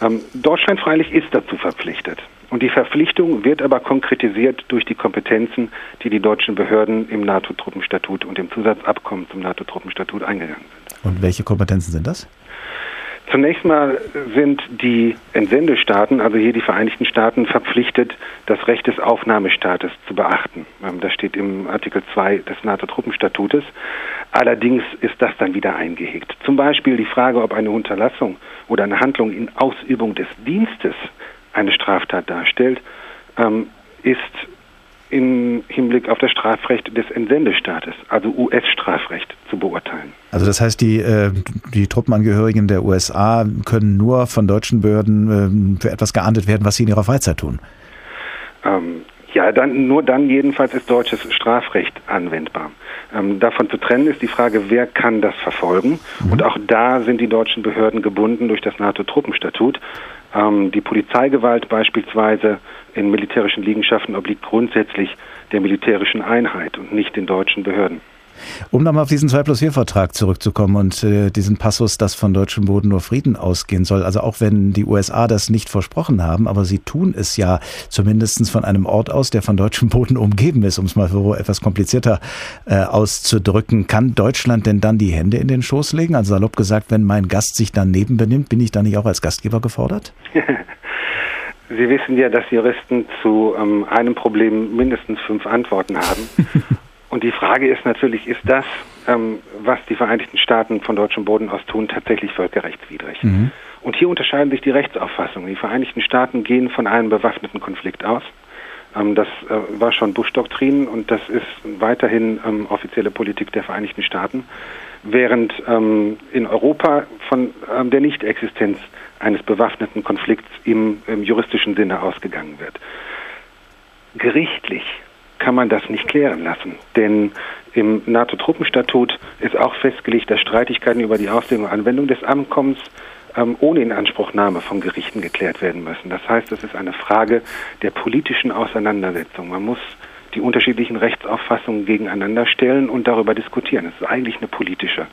Ähm, Deutschland freilich ist dazu verpflichtet. Und die Verpflichtung wird aber konkretisiert durch die Kompetenzen, die die deutschen Behörden im NATO-Truppenstatut und im Zusatzabkommen zum NATO-Truppenstatut eingegangen sind. Und welche Kompetenzen sind das? Zunächst mal sind die Entsendestaaten, also hier die Vereinigten Staaten, verpflichtet, das Recht des Aufnahmestaates zu beachten. Ähm, das steht im Artikel 2 des NATO-Truppenstatutes. Allerdings ist das dann wieder eingehegt. Zum Beispiel die Frage, ob eine Unterlassung oder eine Handlung in Ausübung des Dienstes eine Straftat darstellt, ähm, ist im Hinblick auf das Strafrecht des Entsendestaates, also US-Strafrecht, zu beurteilen. Also das heißt, die, äh, die Truppenangehörigen der USA können nur von deutschen Behörden äh, für etwas geahndet werden, was sie in ihrer Freizeit tun? Ähm, ja, dann, nur dann jedenfalls ist deutsches Strafrecht anwendbar. Ähm, davon zu trennen ist die Frage, wer kann das verfolgen? Mhm. Und auch da sind die deutschen Behörden gebunden durch das NATO-Truppenstatut. Ähm, die Polizeigewalt beispielsweise in militärischen Liegenschaften obliegt grundsätzlich der militärischen Einheit und nicht den deutschen Behörden. Um nochmal auf diesen 2 plus 4 Vertrag zurückzukommen und äh, diesen Passus, dass von deutschem Boden nur Frieden ausgehen soll. Also auch wenn die USA das nicht versprochen haben, aber sie tun es ja zumindest von einem Ort aus, der von deutschem Boden umgeben ist, um es mal so etwas komplizierter äh, auszudrücken. Kann Deutschland denn dann die Hände in den Schoß legen? Also salopp gesagt, wenn mein Gast sich daneben benimmt, bin ich da nicht auch als Gastgeber gefordert? Sie wissen ja, dass Juristen zu ähm, einem Problem mindestens fünf Antworten haben. Und die Frage ist natürlich, ist das, ähm, was die Vereinigten Staaten von deutschem Boden aus tun, tatsächlich völkerrechtswidrig? Mhm. Und hier unterscheiden sich die Rechtsauffassungen. Die Vereinigten Staaten gehen von einem bewaffneten Konflikt aus. Ähm, das äh, war schon Bush-Doktrin und das ist weiterhin ähm, offizielle Politik der Vereinigten Staaten, während ähm, in Europa von ähm, der Nichtexistenz eines bewaffneten Konflikts im, im juristischen Sinne ausgegangen wird. Gerichtlich kann man das nicht klären lassen. Denn im NATO-Truppenstatut ist auch festgelegt, dass Streitigkeiten über die Auslegung und Anwendung des Abkommens ähm, ohne Inanspruchnahme von Gerichten geklärt werden müssen. Das heißt, es ist eine Frage der politischen Auseinandersetzung. Man muss die unterschiedlichen Rechtsauffassungen gegeneinander stellen und darüber diskutieren. Es ist eigentlich eine politische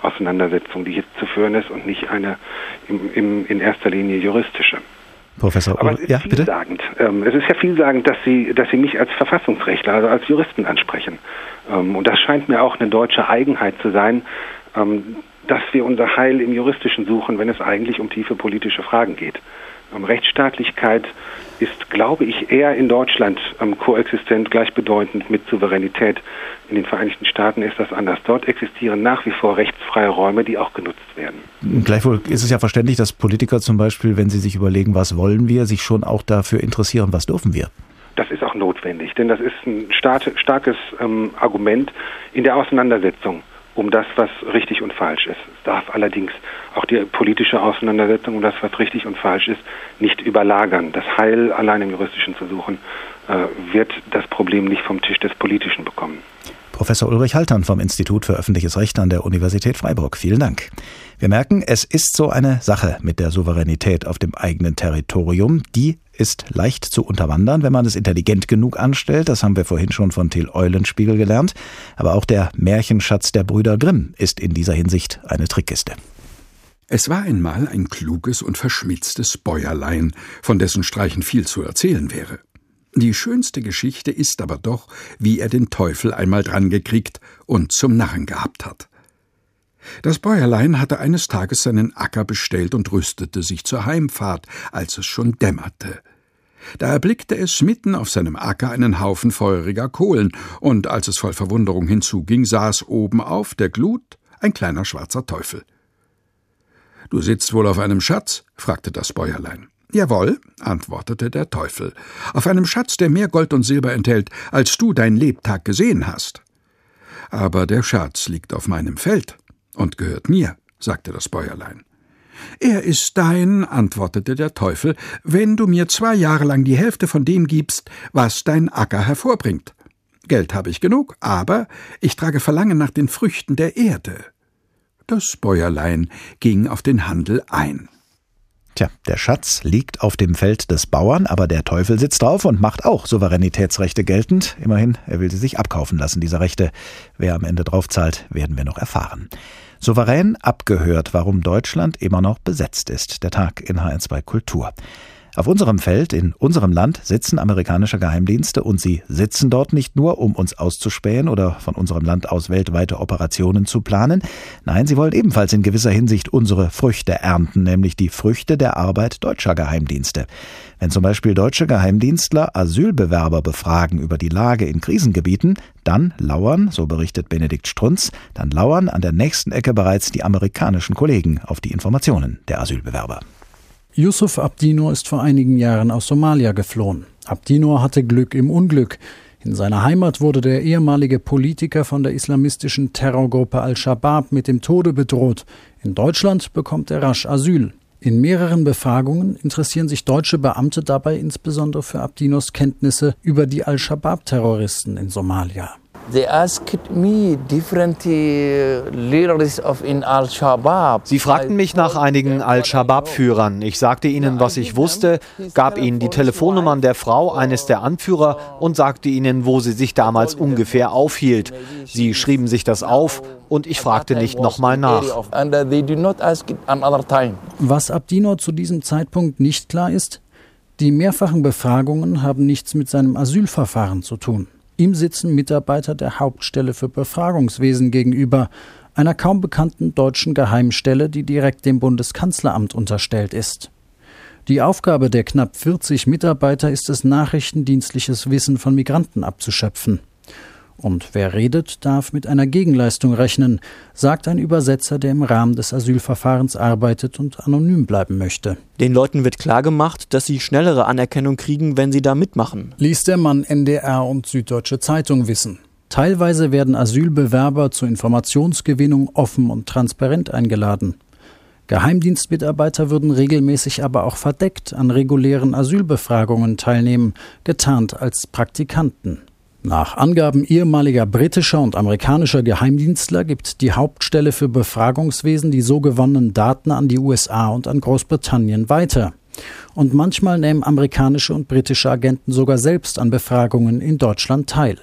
Auseinandersetzung, die jetzt zu führen ist und nicht eine im, im, in erster Linie juristische. Professor Aber es ist ja, vielsagend. Ähm, es ist ja vielsagend, dass Sie, dass Sie mich als Verfassungsrechtler, also als Juristen ansprechen. Ähm, und das scheint mir auch eine deutsche Eigenheit zu sein, ähm, dass wir unser Heil im Juristischen suchen, wenn es eigentlich um tiefe politische Fragen geht. Ähm, Rechtsstaatlichkeit ist, glaube ich, eher in Deutschland ähm, koexistent, gleichbedeutend mit Souveränität. In den Vereinigten Staaten ist das anders. Dort existieren nach wie vor rechtsfreie Räume, die auch genutzt werden. Gleichwohl ist es ja verständlich, dass Politiker zum Beispiel, wenn sie sich überlegen, was wollen wir, sich schon auch dafür interessieren, was dürfen wir. Das ist auch auch notwendig, denn das ist ein starkes ähm, Argument in der Auseinandersetzung um das, was richtig und falsch ist. Es darf allerdings auch die politische Auseinandersetzung um das, was richtig und falsch ist, nicht überlagern. Das Heil allein im Juristischen zu suchen, äh, wird das Problem nicht vom Tisch des Politischen bekommen. Professor Ulrich Haltern vom Institut für öffentliches Recht an der Universität Freiburg. Vielen Dank. Wir merken, es ist so eine Sache mit der Souveränität auf dem eigenen Territorium. Die ist leicht zu unterwandern, wenn man es intelligent genug anstellt. Das haben wir vorhin schon von Till Eulenspiegel gelernt. Aber auch der Märchenschatz der Brüder Grimm ist in dieser Hinsicht eine Trickkiste. Es war einmal ein kluges und verschmitztes Bäuerlein, von dessen Streichen viel zu erzählen wäre. Die schönste Geschichte ist aber doch, wie er den Teufel einmal drangekriegt und zum Narren gehabt hat. Das Bäuerlein hatte eines Tages seinen Acker bestellt und rüstete sich zur Heimfahrt, als es schon dämmerte. Da erblickte es mitten auf seinem Acker einen Haufen feuriger Kohlen, und als es voll Verwunderung hinzuging, saß oben auf der Glut ein kleiner schwarzer Teufel. Du sitzt wohl auf einem Schatz? fragte das Bäuerlein. Jawohl, antwortete der Teufel, auf einem Schatz, der mehr Gold und Silber enthält, als du dein Lebtag gesehen hast. Aber der Schatz liegt auf meinem Feld und gehört mir, sagte das Bäuerlein. Er ist dein, antwortete der Teufel, wenn du mir zwei Jahre lang die Hälfte von dem gibst, was dein Acker hervorbringt. Geld habe ich genug, aber ich trage Verlangen nach den Früchten der Erde. Das Bäuerlein ging auf den Handel ein. Tja, der Schatz liegt auf dem Feld des Bauern, aber der Teufel sitzt drauf und macht auch Souveränitätsrechte geltend. Immerhin, er will sie sich abkaufen lassen, diese Rechte. Wer am Ende draufzahlt, werden wir noch erfahren. Souverän abgehört, warum Deutschland immer noch besetzt ist. Der Tag in HR2 Kultur. Auf unserem Feld, in unserem Land, sitzen amerikanische Geheimdienste und sie sitzen dort nicht nur, um uns auszuspähen oder von unserem Land aus weltweite Operationen zu planen. Nein, sie wollen ebenfalls in gewisser Hinsicht unsere Früchte ernten, nämlich die Früchte der Arbeit deutscher Geheimdienste. Wenn zum Beispiel deutsche Geheimdienstler Asylbewerber befragen über die Lage in Krisengebieten, dann lauern, so berichtet Benedikt Strunz, dann lauern an der nächsten Ecke bereits die amerikanischen Kollegen auf die Informationen der Asylbewerber. Yusuf Abdinur ist vor einigen Jahren aus Somalia geflohen. Abdinur hatte Glück im Unglück. In seiner Heimat wurde der ehemalige Politiker von der islamistischen Terrorgruppe Al-Shabaab mit dem Tode bedroht. In Deutschland bekommt er rasch Asyl. In mehreren Befragungen interessieren sich deutsche Beamte dabei insbesondere für Abdinos Kenntnisse über die Al-Shabaab-Terroristen in Somalia. Uh. Sie fragten mich nach einigen Al-Shabaab-Führern. Ich sagte ihnen, was ich wusste, gab ihnen die Telefonnummern der Frau eines der Anführer und sagte ihnen, wo sie sich damals ungefähr aufhielt. Sie schrieben sich das auf und ich fragte nicht nochmal nach. Uh, was Abdinor zu diesem Zeitpunkt nicht klar ist, die mehrfachen Befragungen haben nichts mit seinem Asylverfahren zu tun. Ihm sitzen Mitarbeiter der Hauptstelle für Befragungswesen gegenüber, einer kaum bekannten deutschen Geheimstelle, die direkt dem Bundeskanzleramt unterstellt ist. Die Aufgabe der knapp 40 Mitarbeiter ist es, nachrichtendienstliches Wissen von Migranten abzuschöpfen. Und wer redet, darf mit einer Gegenleistung rechnen, sagt ein Übersetzer, der im Rahmen des Asylverfahrens arbeitet und anonym bleiben möchte. Den Leuten wird klargemacht, dass sie schnellere Anerkennung kriegen, wenn sie da mitmachen. Ließ der Mann NDR und Süddeutsche Zeitung wissen. Teilweise werden Asylbewerber zur Informationsgewinnung offen und transparent eingeladen. Geheimdienstmitarbeiter würden regelmäßig aber auch verdeckt an regulären Asylbefragungen teilnehmen, getarnt als Praktikanten. Nach Angaben ehemaliger britischer und amerikanischer Geheimdienstler gibt die Hauptstelle für Befragungswesen die so gewonnenen Daten an die USA und an Großbritannien weiter. Und manchmal nehmen amerikanische und britische Agenten sogar selbst an Befragungen in Deutschland teil.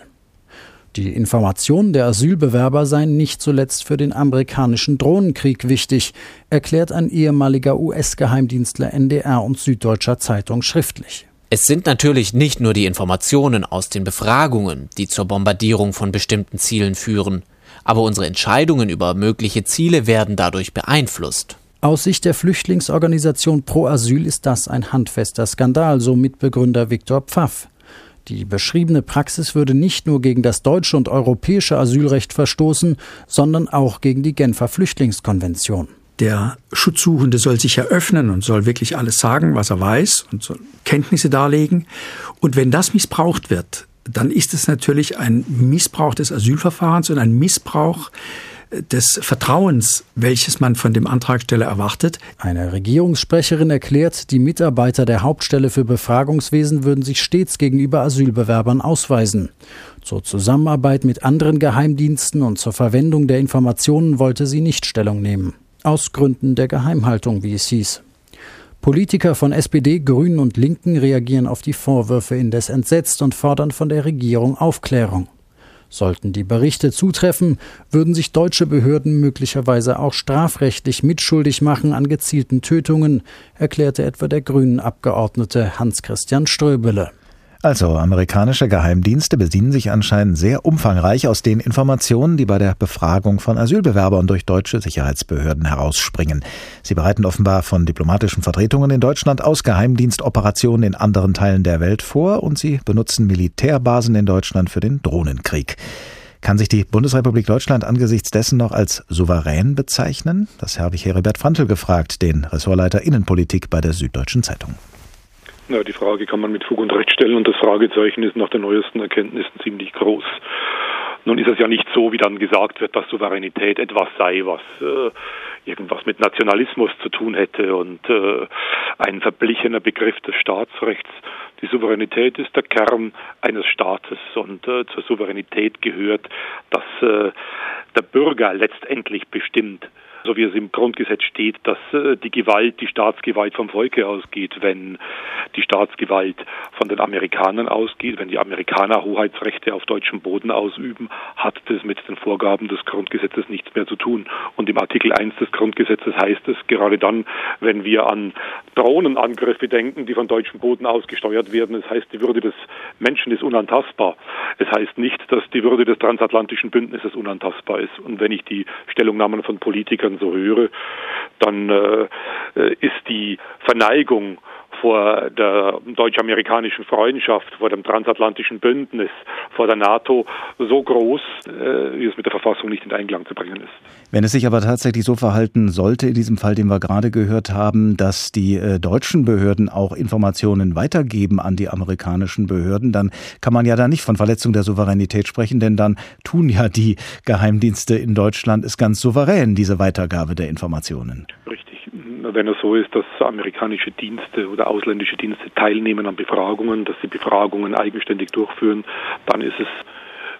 Die Informationen der Asylbewerber seien nicht zuletzt für den amerikanischen Drohnenkrieg wichtig, erklärt ein ehemaliger US-Geheimdienstler NDR und Süddeutscher Zeitung schriftlich. Es sind natürlich nicht nur die Informationen aus den Befragungen, die zur Bombardierung von bestimmten Zielen führen, aber unsere Entscheidungen über mögliche Ziele werden dadurch beeinflusst. Aus Sicht der Flüchtlingsorganisation Pro Asyl ist das ein handfester Skandal, so Mitbegründer Viktor Pfaff. Die beschriebene Praxis würde nicht nur gegen das deutsche und europäische Asylrecht verstoßen, sondern auch gegen die Genfer Flüchtlingskonvention. Der Schutzsuchende soll sich eröffnen und soll wirklich alles sagen, was er weiß und soll Kenntnisse darlegen. Und wenn das missbraucht wird, dann ist es natürlich ein Missbrauch des Asylverfahrens und ein Missbrauch des Vertrauens, welches man von dem Antragsteller erwartet. Eine Regierungssprecherin erklärt, die Mitarbeiter der Hauptstelle für Befragungswesen würden sich stets gegenüber Asylbewerbern ausweisen. Zur Zusammenarbeit mit anderen Geheimdiensten und zur Verwendung der Informationen wollte sie nicht Stellung nehmen. Aus Gründen der Geheimhaltung, wie es hieß. Politiker von SPD, Grünen und Linken reagieren auf die Vorwürfe indes entsetzt und fordern von der Regierung Aufklärung. Sollten die Berichte zutreffen, würden sich deutsche Behörden möglicherweise auch strafrechtlich mitschuldig machen an gezielten Tötungen, erklärte etwa der Grünen Abgeordnete Hans-Christian Ströbele. Also, amerikanische Geheimdienste bedienen sich anscheinend sehr umfangreich aus den Informationen, die bei der Befragung von Asylbewerbern durch deutsche Sicherheitsbehörden herausspringen. Sie bereiten offenbar von diplomatischen Vertretungen in Deutschland aus Geheimdienstoperationen in anderen Teilen der Welt vor und sie benutzen Militärbasen in Deutschland für den Drohnenkrieg. Kann sich die Bundesrepublik Deutschland angesichts dessen noch als souverän bezeichnen? Das habe ich Heribert Frantl gefragt, den Ressortleiter Innenpolitik bei der Süddeutschen Zeitung. Ja, die Frage kann man mit Fug und Recht stellen und das Fragezeichen ist nach den neuesten Erkenntnissen ziemlich groß. Nun ist es ja nicht so, wie dann gesagt wird, dass Souveränität etwas sei, was äh, irgendwas mit Nationalismus zu tun hätte und äh, ein verblichener Begriff des Staatsrechts. Die Souveränität ist der Kern eines Staates und äh, zur Souveränität gehört, dass äh, der Bürger letztendlich bestimmt, so wie es im Grundgesetz steht, dass äh, die Gewalt, die Staatsgewalt vom Volke ausgeht, wenn die Staatsgewalt von den Amerikanern ausgeht, wenn die Amerikaner Hoheitsrechte auf deutschem Boden ausüben, hat das mit den Vorgaben des Grundgesetzes nichts mehr zu tun. Und im Artikel 1 des Grundgesetzes heißt es, gerade dann, wenn wir an Drohnenangriffe denken, die von deutschem Boden aus gesteuert werden, es heißt, die Würde des Menschen ist unantastbar. Es heißt nicht, dass die Würde des transatlantischen Bündnisses unantastbar ist. Und wenn ich die Stellungnahmen von Politikern so höre, dann äh, ist die Verneigung vor der deutsch-amerikanischen Freundschaft, vor dem transatlantischen Bündnis, vor der NATO so groß, äh, wie es mit der Verfassung nicht in Einklang zu bringen ist. Wenn es sich aber tatsächlich so verhalten sollte, in diesem Fall, den wir gerade gehört haben, dass die äh, deutschen Behörden auch Informationen weitergeben an die amerikanischen Behörden, dann kann man ja da nicht von Verletzung der Souveränität sprechen, denn dann tun ja die Geheimdienste in Deutschland es ganz souverän, diese Weitergabe der Informationen. Richtig wenn es so ist, dass amerikanische Dienste oder ausländische Dienste teilnehmen an Befragungen, dass sie Befragungen eigenständig durchführen, dann ist es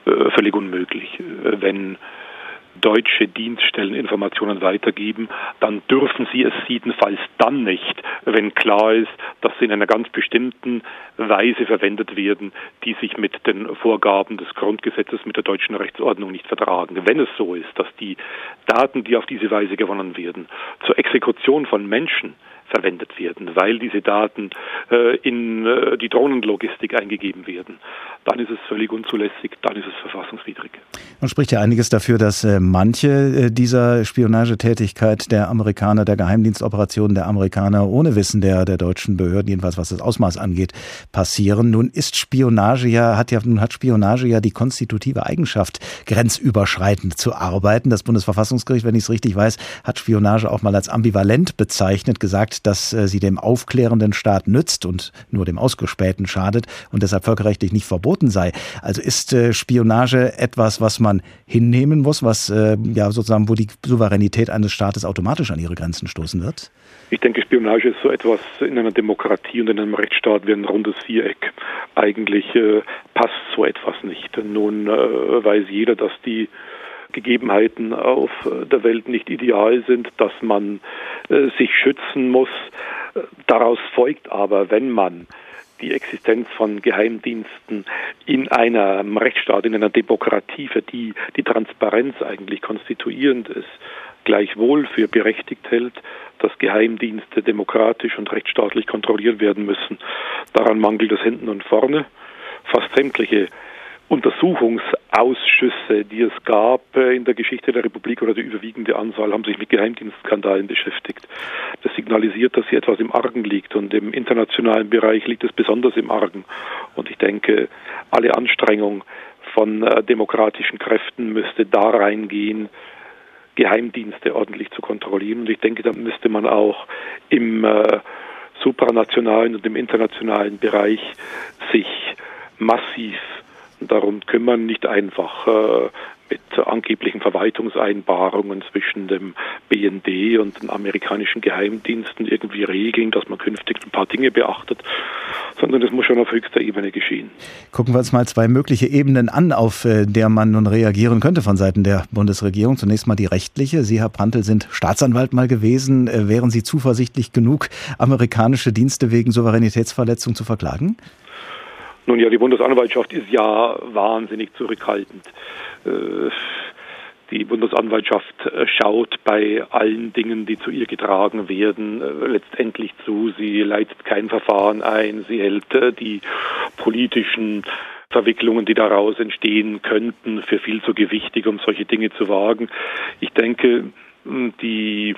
äh, völlig unmöglich. Äh, wenn deutsche Dienststellen Informationen weitergeben, dann dürfen sie es jedenfalls dann nicht, wenn klar ist, dass sie in einer ganz bestimmten Weise verwendet werden, die sich mit den Vorgaben des Grundgesetzes, mit der deutschen Rechtsordnung nicht vertragen. Wenn es so ist, dass die Daten, die auf diese Weise gewonnen werden, zur Exekution von Menschen verwendet werden, weil diese Daten äh, in äh, die Drohnenlogistik eingegeben werden, dann ist es völlig unzulässig, dann ist es verfassungswidrig. Man spricht ja einiges dafür, dass äh, manche äh, dieser Spionagetätigkeit der Amerikaner, der Geheimdienstoperationen der Amerikaner ohne Wissen der, der deutschen Behörden, jedenfalls was das Ausmaß angeht, passieren. Nun ist Spionage ja, hat ja, nun hat Spionage ja die konstitutive Eigenschaft, grenzüberschreitend zu arbeiten. Das Bundesverfassungsgericht, wenn ich es richtig weiß, hat Spionage auch mal als ambivalent bezeichnet, gesagt, dass äh, sie dem aufklärenden Staat nützt und nur dem Ausgespähten schadet und deshalb völkerrechtlich nicht verboten sei. Also ist äh, Spionage etwas, was man hinnehmen muss, was äh, ja sozusagen, wo die Souveränität eines Staates automatisch an ihre Grenzen stoßen wird? Ich denke, Spionage ist so etwas in einer Demokratie und in einem Rechtsstaat wie ein rundes Viereck. Eigentlich äh, passt so etwas nicht. Nun äh, weiß jeder, dass die Gegebenheiten auf äh, der Welt nicht ideal sind, dass man äh, sich schützen muss. Daraus folgt aber, wenn man die Existenz von Geheimdiensten in einem Rechtsstaat, in einer Demokratie, für die die Transparenz eigentlich konstituierend ist, gleichwohl für berechtigt hält, dass Geheimdienste demokratisch und rechtsstaatlich kontrolliert werden müssen. Daran mangelt es hinten und vorne. Fast sämtliche Untersuchungsausschüsse, die es gab äh, in der Geschichte der Republik oder die überwiegende Anzahl, haben sich mit Geheimdienstskandalen beschäftigt. Das signalisiert, dass hier etwas im Argen liegt und im internationalen Bereich liegt es besonders im Argen. Und ich denke, alle Anstrengung von äh, demokratischen Kräften müsste da reingehen, Geheimdienste ordentlich zu kontrollieren. Und ich denke, da müsste man auch im äh, supranationalen und im internationalen Bereich sich massiv darum kümmern, nicht einfach äh, mit angeblichen Verwaltungseinbarungen zwischen dem BND und den amerikanischen Geheimdiensten irgendwie regeln, dass man künftig ein paar Dinge beachtet, sondern das muss schon auf höchster Ebene geschehen. Gucken wir uns mal zwei mögliche Ebenen an, auf äh, der man nun reagieren könnte von Seiten der Bundesregierung. Zunächst mal die rechtliche. Sie, Herr Prantl, sind Staatsanwalt mal gewesen. Äh, wären Sie zuversichtlich genug, amerikanische Dienste wegen Souveränitätsverletzung zu verklagen? Nun ja, die Bundesanwaltschaft ist ja wahnsinnig zurückhaltend. Äh, die Bundesanwaltschaft äh, schaut bei allen Dingen, die zu ihr getragen werden, äh, letztendlich zu. Sie leitet kein Verfahren ein. Sie hält die politischen Verwicklungen, die daraus entstehen könnten, für viel zu gewichtig, um solche Dinge zu wagen. Ich denke, die,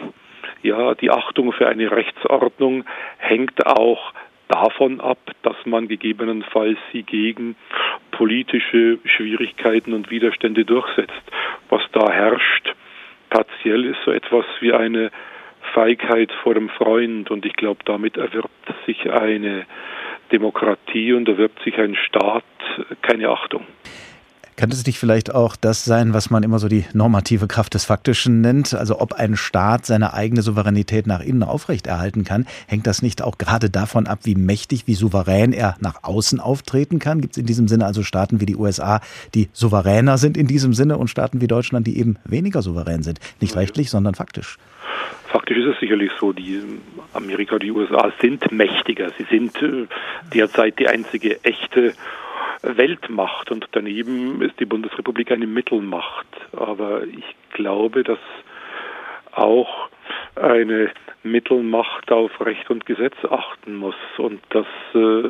ja, die Achtung für eine Rechtsordnung hängt auch davon ab, dass man gegebenenfalls sie gegen politische Schwierigkeiten und Widerstände durchsetzt. Was da herrscht, partiell ist so etwas wie eine Feigheit vor dem Freund und ich glaube, damit erwirbt sich eine Demokratie und erwirbt sich ein Staat keine Achtung. Könnte es nicht vielleicht auch das sein, was man immer so die normative Kraft des Faktischen nennt? Also ob ein Staat seine eigene Souveränität nach innen aufrechterhalten kann, hängt das nicht auch gerade davon ab, wie mächtig, wie souverän er nach außen auftreten kann? Gibt es in diesem Sinne also Staaten wie die USA, die souveräner sind in diesem Sinne und Staaten wie Deutschland, die eben weniger souverän sind? Nicht rechtlich, sondern faktisch. Faktisch ist es sicherlich so, die Amerika, die USA sind mächtiger. Sie sind äh, derzeit die einzige echte Weltmacht und daneben ist die Bundesrepublik eine Mittelmacht. Aber ich glaube, dass auch eine Mittelmacht auf Recht und Gesetz achten muss und dass äh,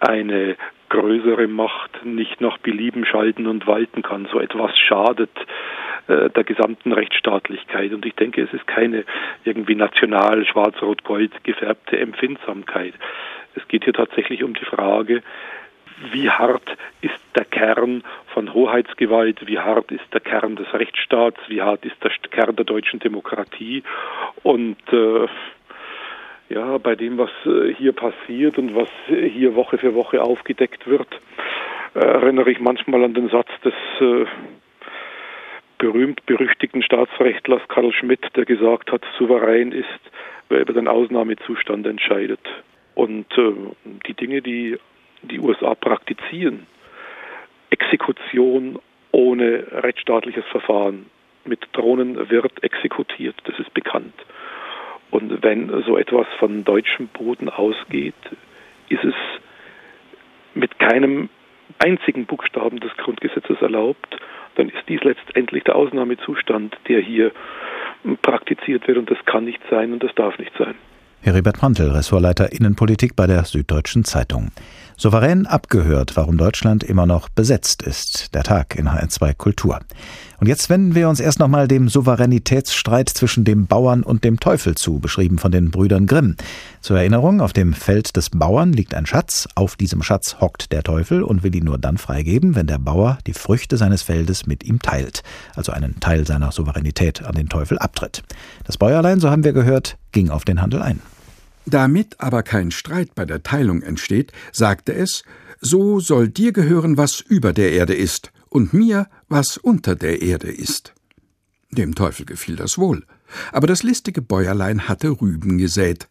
eine größere Macht nicht nach Belieben schalten und walten kann. So etwas schadet äh, der gesamten Rechtsstaatlichkeit. Und ich denke, es ist keine irgendwie national schwarz-rot-gold gefärbte Empfindsamkeit. Es geht hier tatsächlich um die Frage, wie hart ist der Kern von Hoheitsgewalt, wie hart ist der Kern des Rechtsstaats, wie hart ist der Kern der deutschen Demokratie. Und äh, ja, bei dem, was äh, hier passiert und was hier Woche für Woche aufgedeckt wird, äh, erinnere ich manchmal an den Satz des äh, berühmt-berüchtigten Staatsrechtlers Karl Schmidt, der gesagt hat, souverän ist, wer über den Ausnahmezustand entscheidet. Und äh, die Dinge, die die USA praktizieren. Exekution ohne rechtsstaatliches Verfahren. Mit Drohnen wird exekutiert, das ist bekannt. Und wenn so etwas von deutschem Boden ausgeht, ist es mit keinem einzigen Buchstaben des Grundgesetzes erlaubt, dann ist dies letztendlich der Ausnahmezustand, der hier praktiziert wird und das kann nicht sein und das darf nicht sein. Heribert Prantl, Ressortleiter Innenpolitik bei der Süddeutschen Zeitung. Souverän abgehört, warum Deutschland immer noch besetzt ist. Der Tag in HR2 Kultur. Und jetzt wenden wir uns erst nochmal dem Souveränitätsstreit zwischen dem Bauern und dem Teufel zu, beschrieben von den Brüdern Grimm. Zur Erinnerung, auf dem Feld des Bauern liegt ein Schatz, auf diesem Schatz hockt der Teufel und will ihn nur dann freigeben, wenn der Bauer die Früchte seines Feldes mit ihm teilt, also einen Teil seiner Souveränität an den Teufel abtritt. Das Bäuerlein, so haben wir gehört, ging auf den Handel ein. Damit aber kein Streit bei der Teilung entsteht, sagte es, so soll dir gehören, was über der Erde ist, und mir, was unter der Erde ist. Dem Teufel gefiel das wohl, aber das listige Bäuerlein hatte Rüben gesät.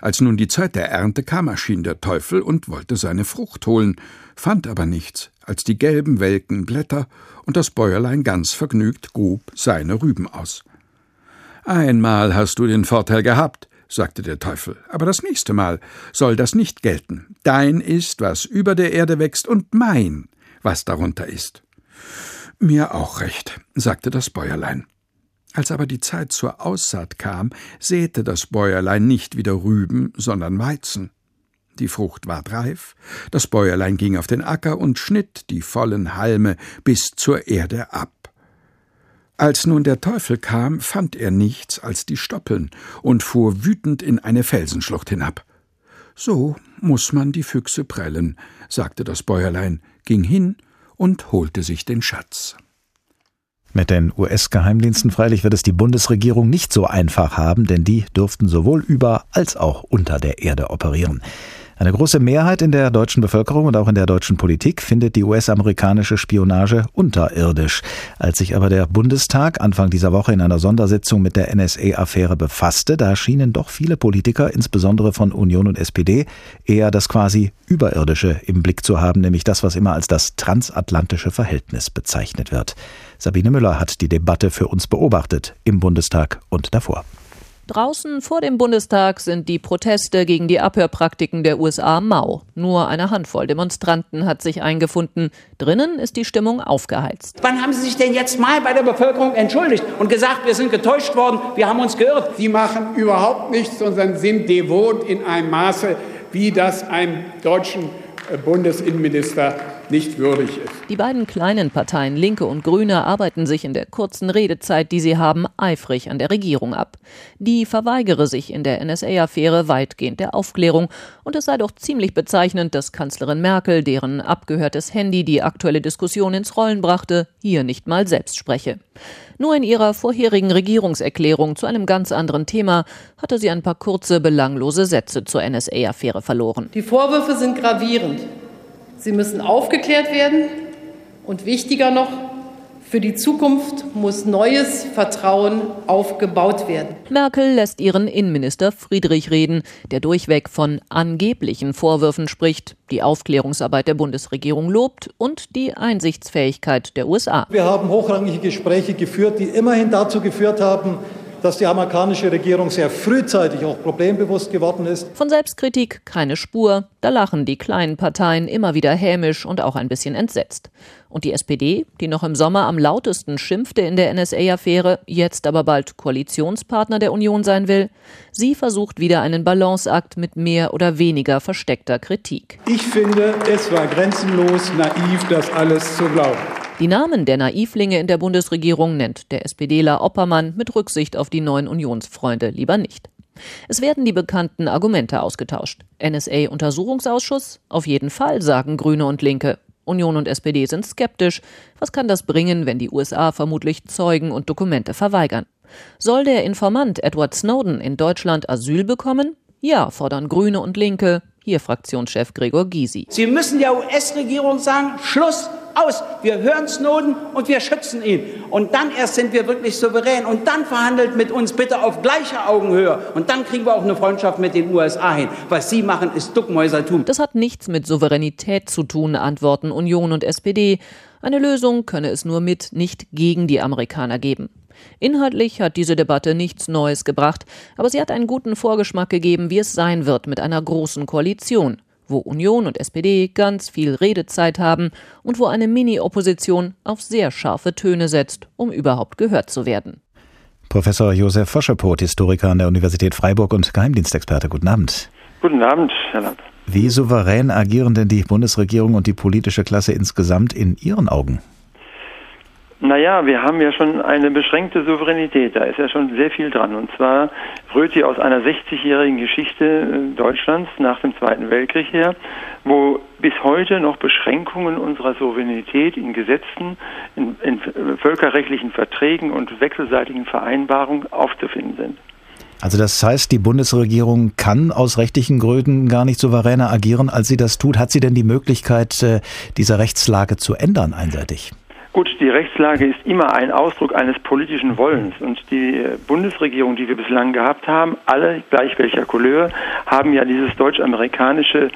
Als nun die Zeit der Ernte kam, erschien der Teufel und wollte seine Frucht holen, fand aber nichts als die gelben, welken Blätter, und das Bäuerlein ganz vergnügt grub seine Rüben aus. Einmal hast du den Vorteil gehabt, sagte der Teufel, aber das nächste Mal soll das nicht gelten. Dein ist, was über der Erde wächst, und mein, was darunter ist. Mir auch recht, sagte das Bäuerlein. Als aber die Zeit zur Aussaat kam, säte das Bäuerlein nicht wieder Rüben, sondern Weizen. Die Frucht ward reif, das Bäuerlein ging auf den Acker und schnitt die vollen Halme bis zur Erde ab. Als nun der Teufel kam, fand er nichts als die Stoppeln und fuhr wütend in eine Felsenschlucht hinab. So muss man die Füchse prellen, sagte das Bäuerlein, ging hin und holte sich den Schatz. Mit den US-Geheimdiensten freilich wird es die Bundesregierung nicht so einfach haben, denn die dürften sowohl über als auch unter der Erde operieren. Eine große Mehrheit in der deutschen Bevölkerung und auch in der deutschen Politik findet die US-amerikanische Spionage unterirdisch. Als sich aber der Bundestag Anfang dieser Woche in einer Sondersitzung mit der NSA-Affäre befasste, da schienen doch viele Politiker, insbesondere von Union und SPD, eher das quasi Überirdische im Blick zu haben, nämlich das, was immer als das transatlantische Verhältnis bezeichnet wird. Sabine Müller hat die Debatte für uns beobachtet, im Bundestag und davor. Draußen vor dem Bundestag sind die Proteste gegen die Abhörpraktiken der USA mau. Nur eine Handvoll Demonstranten hat sich eingefunden. Drinnen ist die Stimmung aufgeheizt. Wann haben Sie sich denn jetzt mal bei der Bevölkerung entschuldigt und gesagt, wir sind getäuscht worden, wir haben uns geirrt? Sie machen überhaupt nichts, sondern sind devot in einem Maße, wie das einem deutschen Bundesinnenminister nicht würdig ist. Die beiden kleinen Parteien Linke und Grüne arbeiten sich in der kurzen Redezeit, die sie haben, eifrig an der Regierung ab. Die verweigere sich in der NSA-Affäre weitgehend der Aufklärung und es sei doch ziemlich bezeichnend, dass Kanzlerin Merkel, deren abgehörtes Handy die aktuelle Diskussion ins Rollen brachte, hier nicht mal selbst spreche. Nur in ihrer vorherigen Regierungserklärung zu einem ganz anderen Thema hatte sie ein paar kurze, belanglose Sätze zur NSA-Affäre verloren. Die Vorwürfe sind gravierend. Sie müssen aufgeklärt werden und wichtiger noch, für die Zukunft muss neues Vertrauen aufgebaut werden. Merkel lässt ihren Innenminister Friedrich reden, der durchweg von angeblichen Vorwürfen spricht, die Aufklärungsarbeit der Bundesregierung lobt und die Einsichtsfähigkeit der USA. Wir haben hochrangige Gespräche geführt, die immerhin dazu geführt haben, dass die amerikanische Regierung sehr frühzeitig auch problembewusst geworden ist. Von Selbstkritik keine Spur, da lachen die kleinen Parteien immer wieder hämisch und auch ein bisschen entsetzt. Und die SPD, die noch im Sommer am lautesten schimpfte in der NSA-Affäre, jetzt aber bald Koalitionspartner der Union sein will, sie versucht wieder einen Balanceakt mit mehr oder weniger versteckter Kritik. Ich finde, es war grenzenlos naiv, das alles zu glauben. Die Namen der Naivlinge in der Bundesregierung nennt der SPDler Oppermann mit Rücksicht auf die neuen Unionsfreunde lieber nicht. Es werden die bekannten Argumente ausgetauscht. NSA-Untersuchungsausschuss? Auf jeden Fall, sagen Grüne und Linke. Union und SPD sind skeptisch. Was kann das bringen, wenn die USA vermutlich Zeugen und Dokumente verweigern? Soll der Informant Edward Snowden in Deutschland Asyl bekommen? Ja, fordern Grüne und Linke. Hier Fraktionschef Gregor Gysi. Sie müssen der US-Regierung sagen, Schluss, aus. Wir hören Snowden und wir schützen ihn. Und dann erst sind wir wirklich souverän. Und dann verhandelt mit uns bitte auf gleicher Augenhöhe. Und dann kriegen wir auch eine Freundschaft mit den USA hin. Was Sie machen, ist Duckmäusertum. Das hat nichts mit Souveränität zu tun, antworten Union und SPD. Eine Lösung könne es nur mit, nicht gegen die Amerikaner geben. Inhaltlich hat diese Debatte nichts Neues gebracht, aber sie hat einen guten Vorgeschmack gegeben, wie es sein wird mit einer großen Koalition wo Union und SPD ganz viel Redezeit haben und wo eine Mini-Opposition auf sehr scharfe Töne setzt, um überhaupt gehört zu werden. Professor Josef Foschepot, Historiker an der Universität Freiburg und Geheimdienstexperte. Guten Abend. Guten Abend, Herr Land. Wie souverän agieren denn die Bundesregierung und die politische Klasse insgesamt in Ihren Augen? Naja, wir haben ja schon eine beschränkte Souveränität, da ist ja schon sehr viel dran. Und zwar rührt die aus einer 60-jährigen Geschichte äh, Deutschlands nach dem Zweiten Weltkrieg her, wo bis heute noch Beschränkungen unserer Souveränität in Gesetzen, in, in völkerrechtlichen Verträgen und wechselseitigen Vereinbarungen aufzufinden sind. Also das heißt, die Bundesregierung kann aus rechtlichen Gründen gar nicht souveräner agieren, als sie das tut. Hat sie denn die Möglichkeit, äh, diese Rechtslage zu ändern einseitig? Gut, die Rechtslage ist immer ein Ausdruck eines politischen Wollens. Und die Bundesregierung, die wir bislang gehabt haben, alle gleich welcher Couleur, haben ja dieses deutsch-amerikanische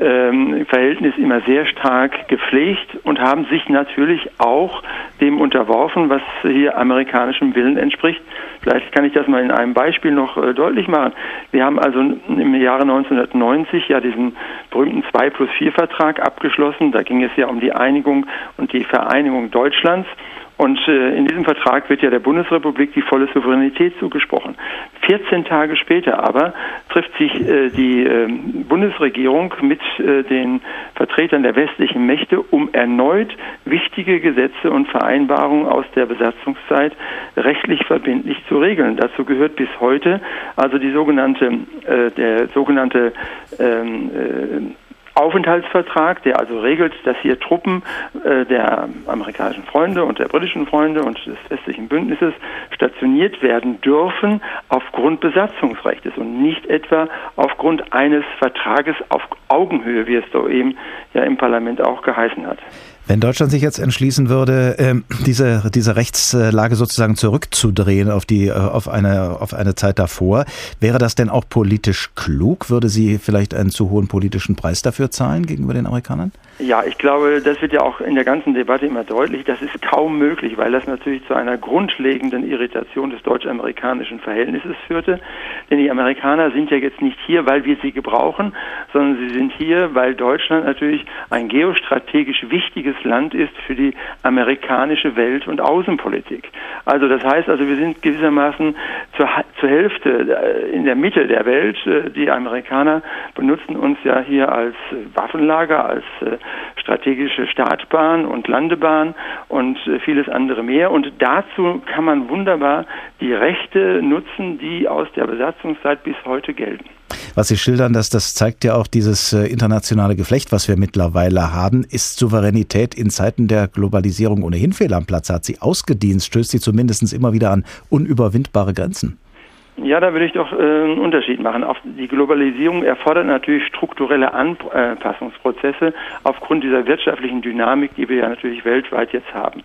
ähm, Verhältnis immer sehr stark gepflegt und haben sich natürlich auch dem unterworfen, was hier amerikanischem Willen entspricht. Vielleicht kann ich das mal in einem Beispiel noch äh, deutlich machen. Wir haben also im Jahre 1990 ja diesen berühmten 2 plus 4 Vertrag abgeschlossen. Da ging es ja um die Einigung und die Vereinigung Deutschlands. Und äh, in diesem Vertrag wird ja der Bundesrepublik die volle Souveränität zugesprochen. 14 Tage später aber trifft sich äh, die äh, Bundesregierung mit äh, den Vertretern der westlichen Mächte, um erneut wichtige Gesetze und Vereinbarungen aus der Besatzungszeit rechtlich verbindlich zu regeln. Dazu gehört bis heute also die sogenannte, äh, der sogenannte ähm, äh, Aufenthaltsvertrag, der also regelt, dass hier Truppen äh, der amerikanischen Freunde und der britischen Freunde und des westlichen Bündnisses stationiert werden dürfen aufgrund Besatzungsrechtes und nicht etwa aufgrund eines Vertrages auf Augenhöhe, wie es soeben ja im Parlament auch geheißen hat. Wenn Deutschland sich jetzt entschließen würde, ähm, diese, diese Rechtslage sozusagen zurückzudrehen auf die, äh, auf eine, auf eine Zeit davor, wäre das denn auch politisch klug? Würde sie vielleicht einen zu hohen politischen Preis dafür zahlen gegenüber den Amerikanern? Ja, ich glaube, das wird ja auch in der ganzen Debatte immer deutlich. Das ist kaum möglich, weil das natürlich zu einer grundlegenden Irritation des deutsch-amerikanischen Verhältnisses führte. Denn die Amerikaner sind ja jetzt nicht hier, weil wir sie gebrauchen, sondern sie sind hier, weil Deutschland natürlich ein geostrategisch wichtiges Land ist für die amerikanische Welt- und Außenpolitik. Also das heißt, also wir sind gewissermaßen zur, zur Hälfte äh, in der Mitte der Welt. Äh, die Amerikaner benutzen uns ja hier als Waffenlager, als äh, strategische Startbahn und Landebahn und vieles andere mehr. Und dazu kann man wunderbar die Rechte nutzen, die aus der Besatzungszeit bis heute gelten. Was Sie schildern, das, das zeigt ja auch dieses internationale Geflecht, was wir mittlerweile haben. Ist Souveränität in Zeiten der Globalisierung ohnehin fehl am Platz? Hat sie ausgedient? Stößt sie zumindest immer wieder an unüberwindbare Grenzen? Ja, da würde ich doch äh, einen Unterschied machen. Die Globalisierung erfordert natürlich strukturelle Anpassungsprozesse aufgrund dieser wirtschaftlichen Dynamik, die wir ja natürlich weltweit jetzt haben.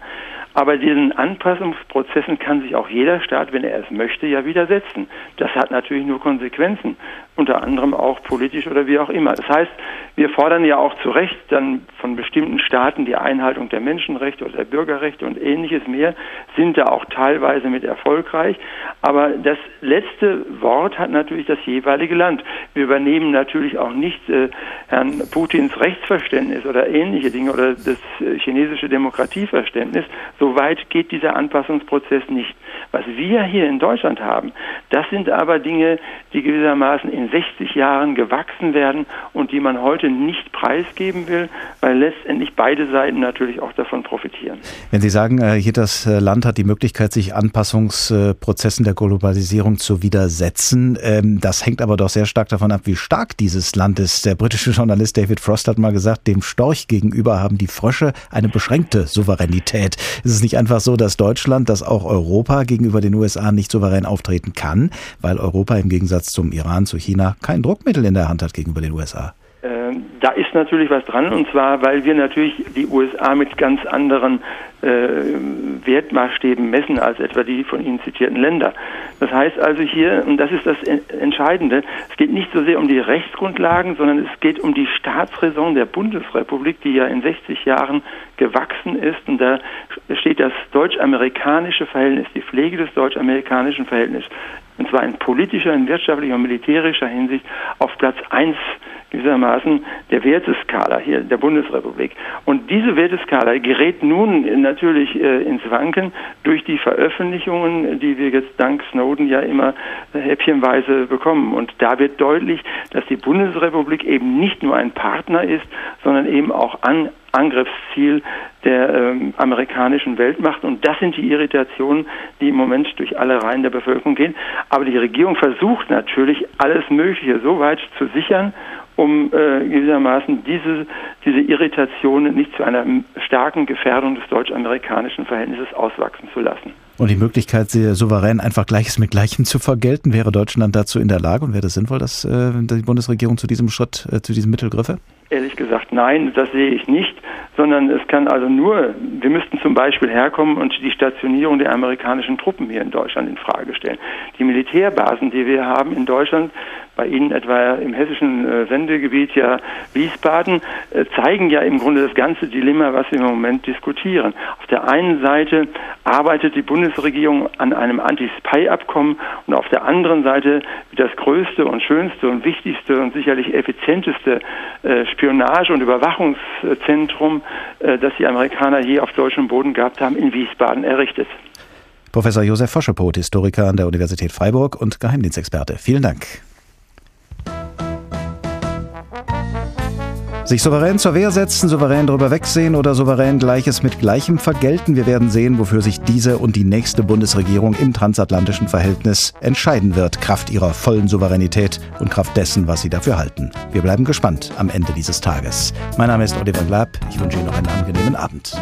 Aber diesen Anpassungsprozessen kann sich auch jeder Staat, wenn er es möchte, ja widersetzen. Das hat natürlich nur Konsequenzen, unter anderem auch politisch oder wie auch immer. Das heißt, wir fordern ja auch zu Recht dann von bestimmten Staaten die Einhaltung der Menschenrechte oder der Bürgerrechte und ähnliches mehr, sind da auch teilweise mit erfolgreich. Aber das letzte Wort hat natürlich das jeweilige Land. Wir übernehmen natürlich auch nicht äh, Herrn Putins Rechtsverständnis oder ähnliche Dinge oder das äh, chinesische Demokratieverständnis. So weit geht dieser Anpassungsprozess nicht. Was wir hier in Deutschland haben, das sind aber Dinge, die gewissermaßen in 60 Jahren gewachsen werden und die man heute nicht preisgeben will, weil letztendlich beide Seiten natürlich auch davon profitieren. Wenn Sie sagen, äh, jedes äh, Land hat die Möglichkeit, sich Anpassungsprozessen der Globalisierung zu widersetzen, ähm, das hängt aber doch sehr stark davon ab, wie stark dieses Land ist. Der britische Journalist David Frost hat mal gesagt, dem Storch gegenüber haben die Frösche eine beschränkte Souveränität. Es ist nicht einfach so, dass Deutschland, dass auch Europa gegenüber den USA nicht souverän auftreten kann, weil Europa im Gegensatz zum Iran, zu China kein Druckmittel in der Hand hat gegenüber den USA. Ähm, da ist natürlich was dran, und zwar, weil wir natürlich die USA mit ganz anderen äh, Wertmaßstäben messen als etwa die von Ihnen zitierten Länder. Das heißt also hier, und das ist das Entscheidende, es geht nicht so sehr um die Rechtsgrundlagen, sondern es geht um die Staatsräson der Bundesrepublik, die ja in 60 Jahren gewachsen ist. Und da steht das deutsch-amerikanische Verhältnis, die Pflege des deutsch-amerikanischen Verhältnisses, und zwar in politischer, in wirtschaftlicher und militärischer Hinsicht auf Platz 1 gewissermaßen der Werteskala hier der Bundesrepublik. Und diese Werteskala gerät nun natürlich äh, ins Wanken durch die Veröffentlichungen, die wir jetzt dank Snowden ja immer äh, häppchenweise bekommen. Und da wird deutlich, dass die Bundesrepublik eben nicht nur ein Partner ist, sondern eben auch an Angriffsziel der ähm, amerikanischen Weltmacht. Und das sind die Irritationen, die im Moment durch alle Reihen der Bevölkerung gehen. Aber die Regierung versucht natürlich, alles Mögliche so weit zu sichern um äh, gewissermaßen diese, diese Irritation nicht zu einer starken Gefährdung des deutsch-amerikanischen Verhältnisses auswachsen zu lassen. Und die Möglichkeit, sie souverän einfach Gleiches mit Gleichem zu vergelten, wäre Deutschland dazu in der Lage und wäre das sinnvoll, dass äh, die Bundesregierung zu diesem Schritt, äh, zu diesem Mittel griffe? Ehrlich gesagt, nein, das sehe ich nicht, sondern es kann also nur, wir müssten zum Beispiel herkommen und die Stationierung der amerikanischen Truppen hier in Deutschland in Frage stellen. Die Militärbasen, die wir haben in Deutschland, bei Ihnen etwa im hessischen äh, Sendegebiet ja Wiesbaden, äh, zeigen ja im Grunde das ganze Dilemma, was wir im Moment diskutieren. Auf der einen Seite arbeitet die Bundesregierung an einem Anti-Spy-Abkommen und auf der anderen Seite das größte und schönste und wichtigste und sicherlich effizienteste äh, Spionage- und Überwachungszentrum, äh, das die Amerikaner je auf deutschem Boden gehabt haben, in Wiesbaden errichtet. Professor Josef Foschepot, Historiker an der Universität Freiburg und Geheimdienstexperte. Vielen Dank. Sich souverän zur Wehr setzen, souverän drüber wegsehen oder souverän Gleiches mit Gleichem vergelten. Wir werden sehen, wofür sich diese und die nächste Bundesregierung im transatlantischen Verhältnis entscheiden wird, Kraft ihrer vollen Souveränität und Kraft dessen, was sie dafür halten. Wir bleiben gespannt am Ende dieses Tages. Mein Name ist Oliver Glab. Ich wünsche Ihnen noch einen angenehmen Abend.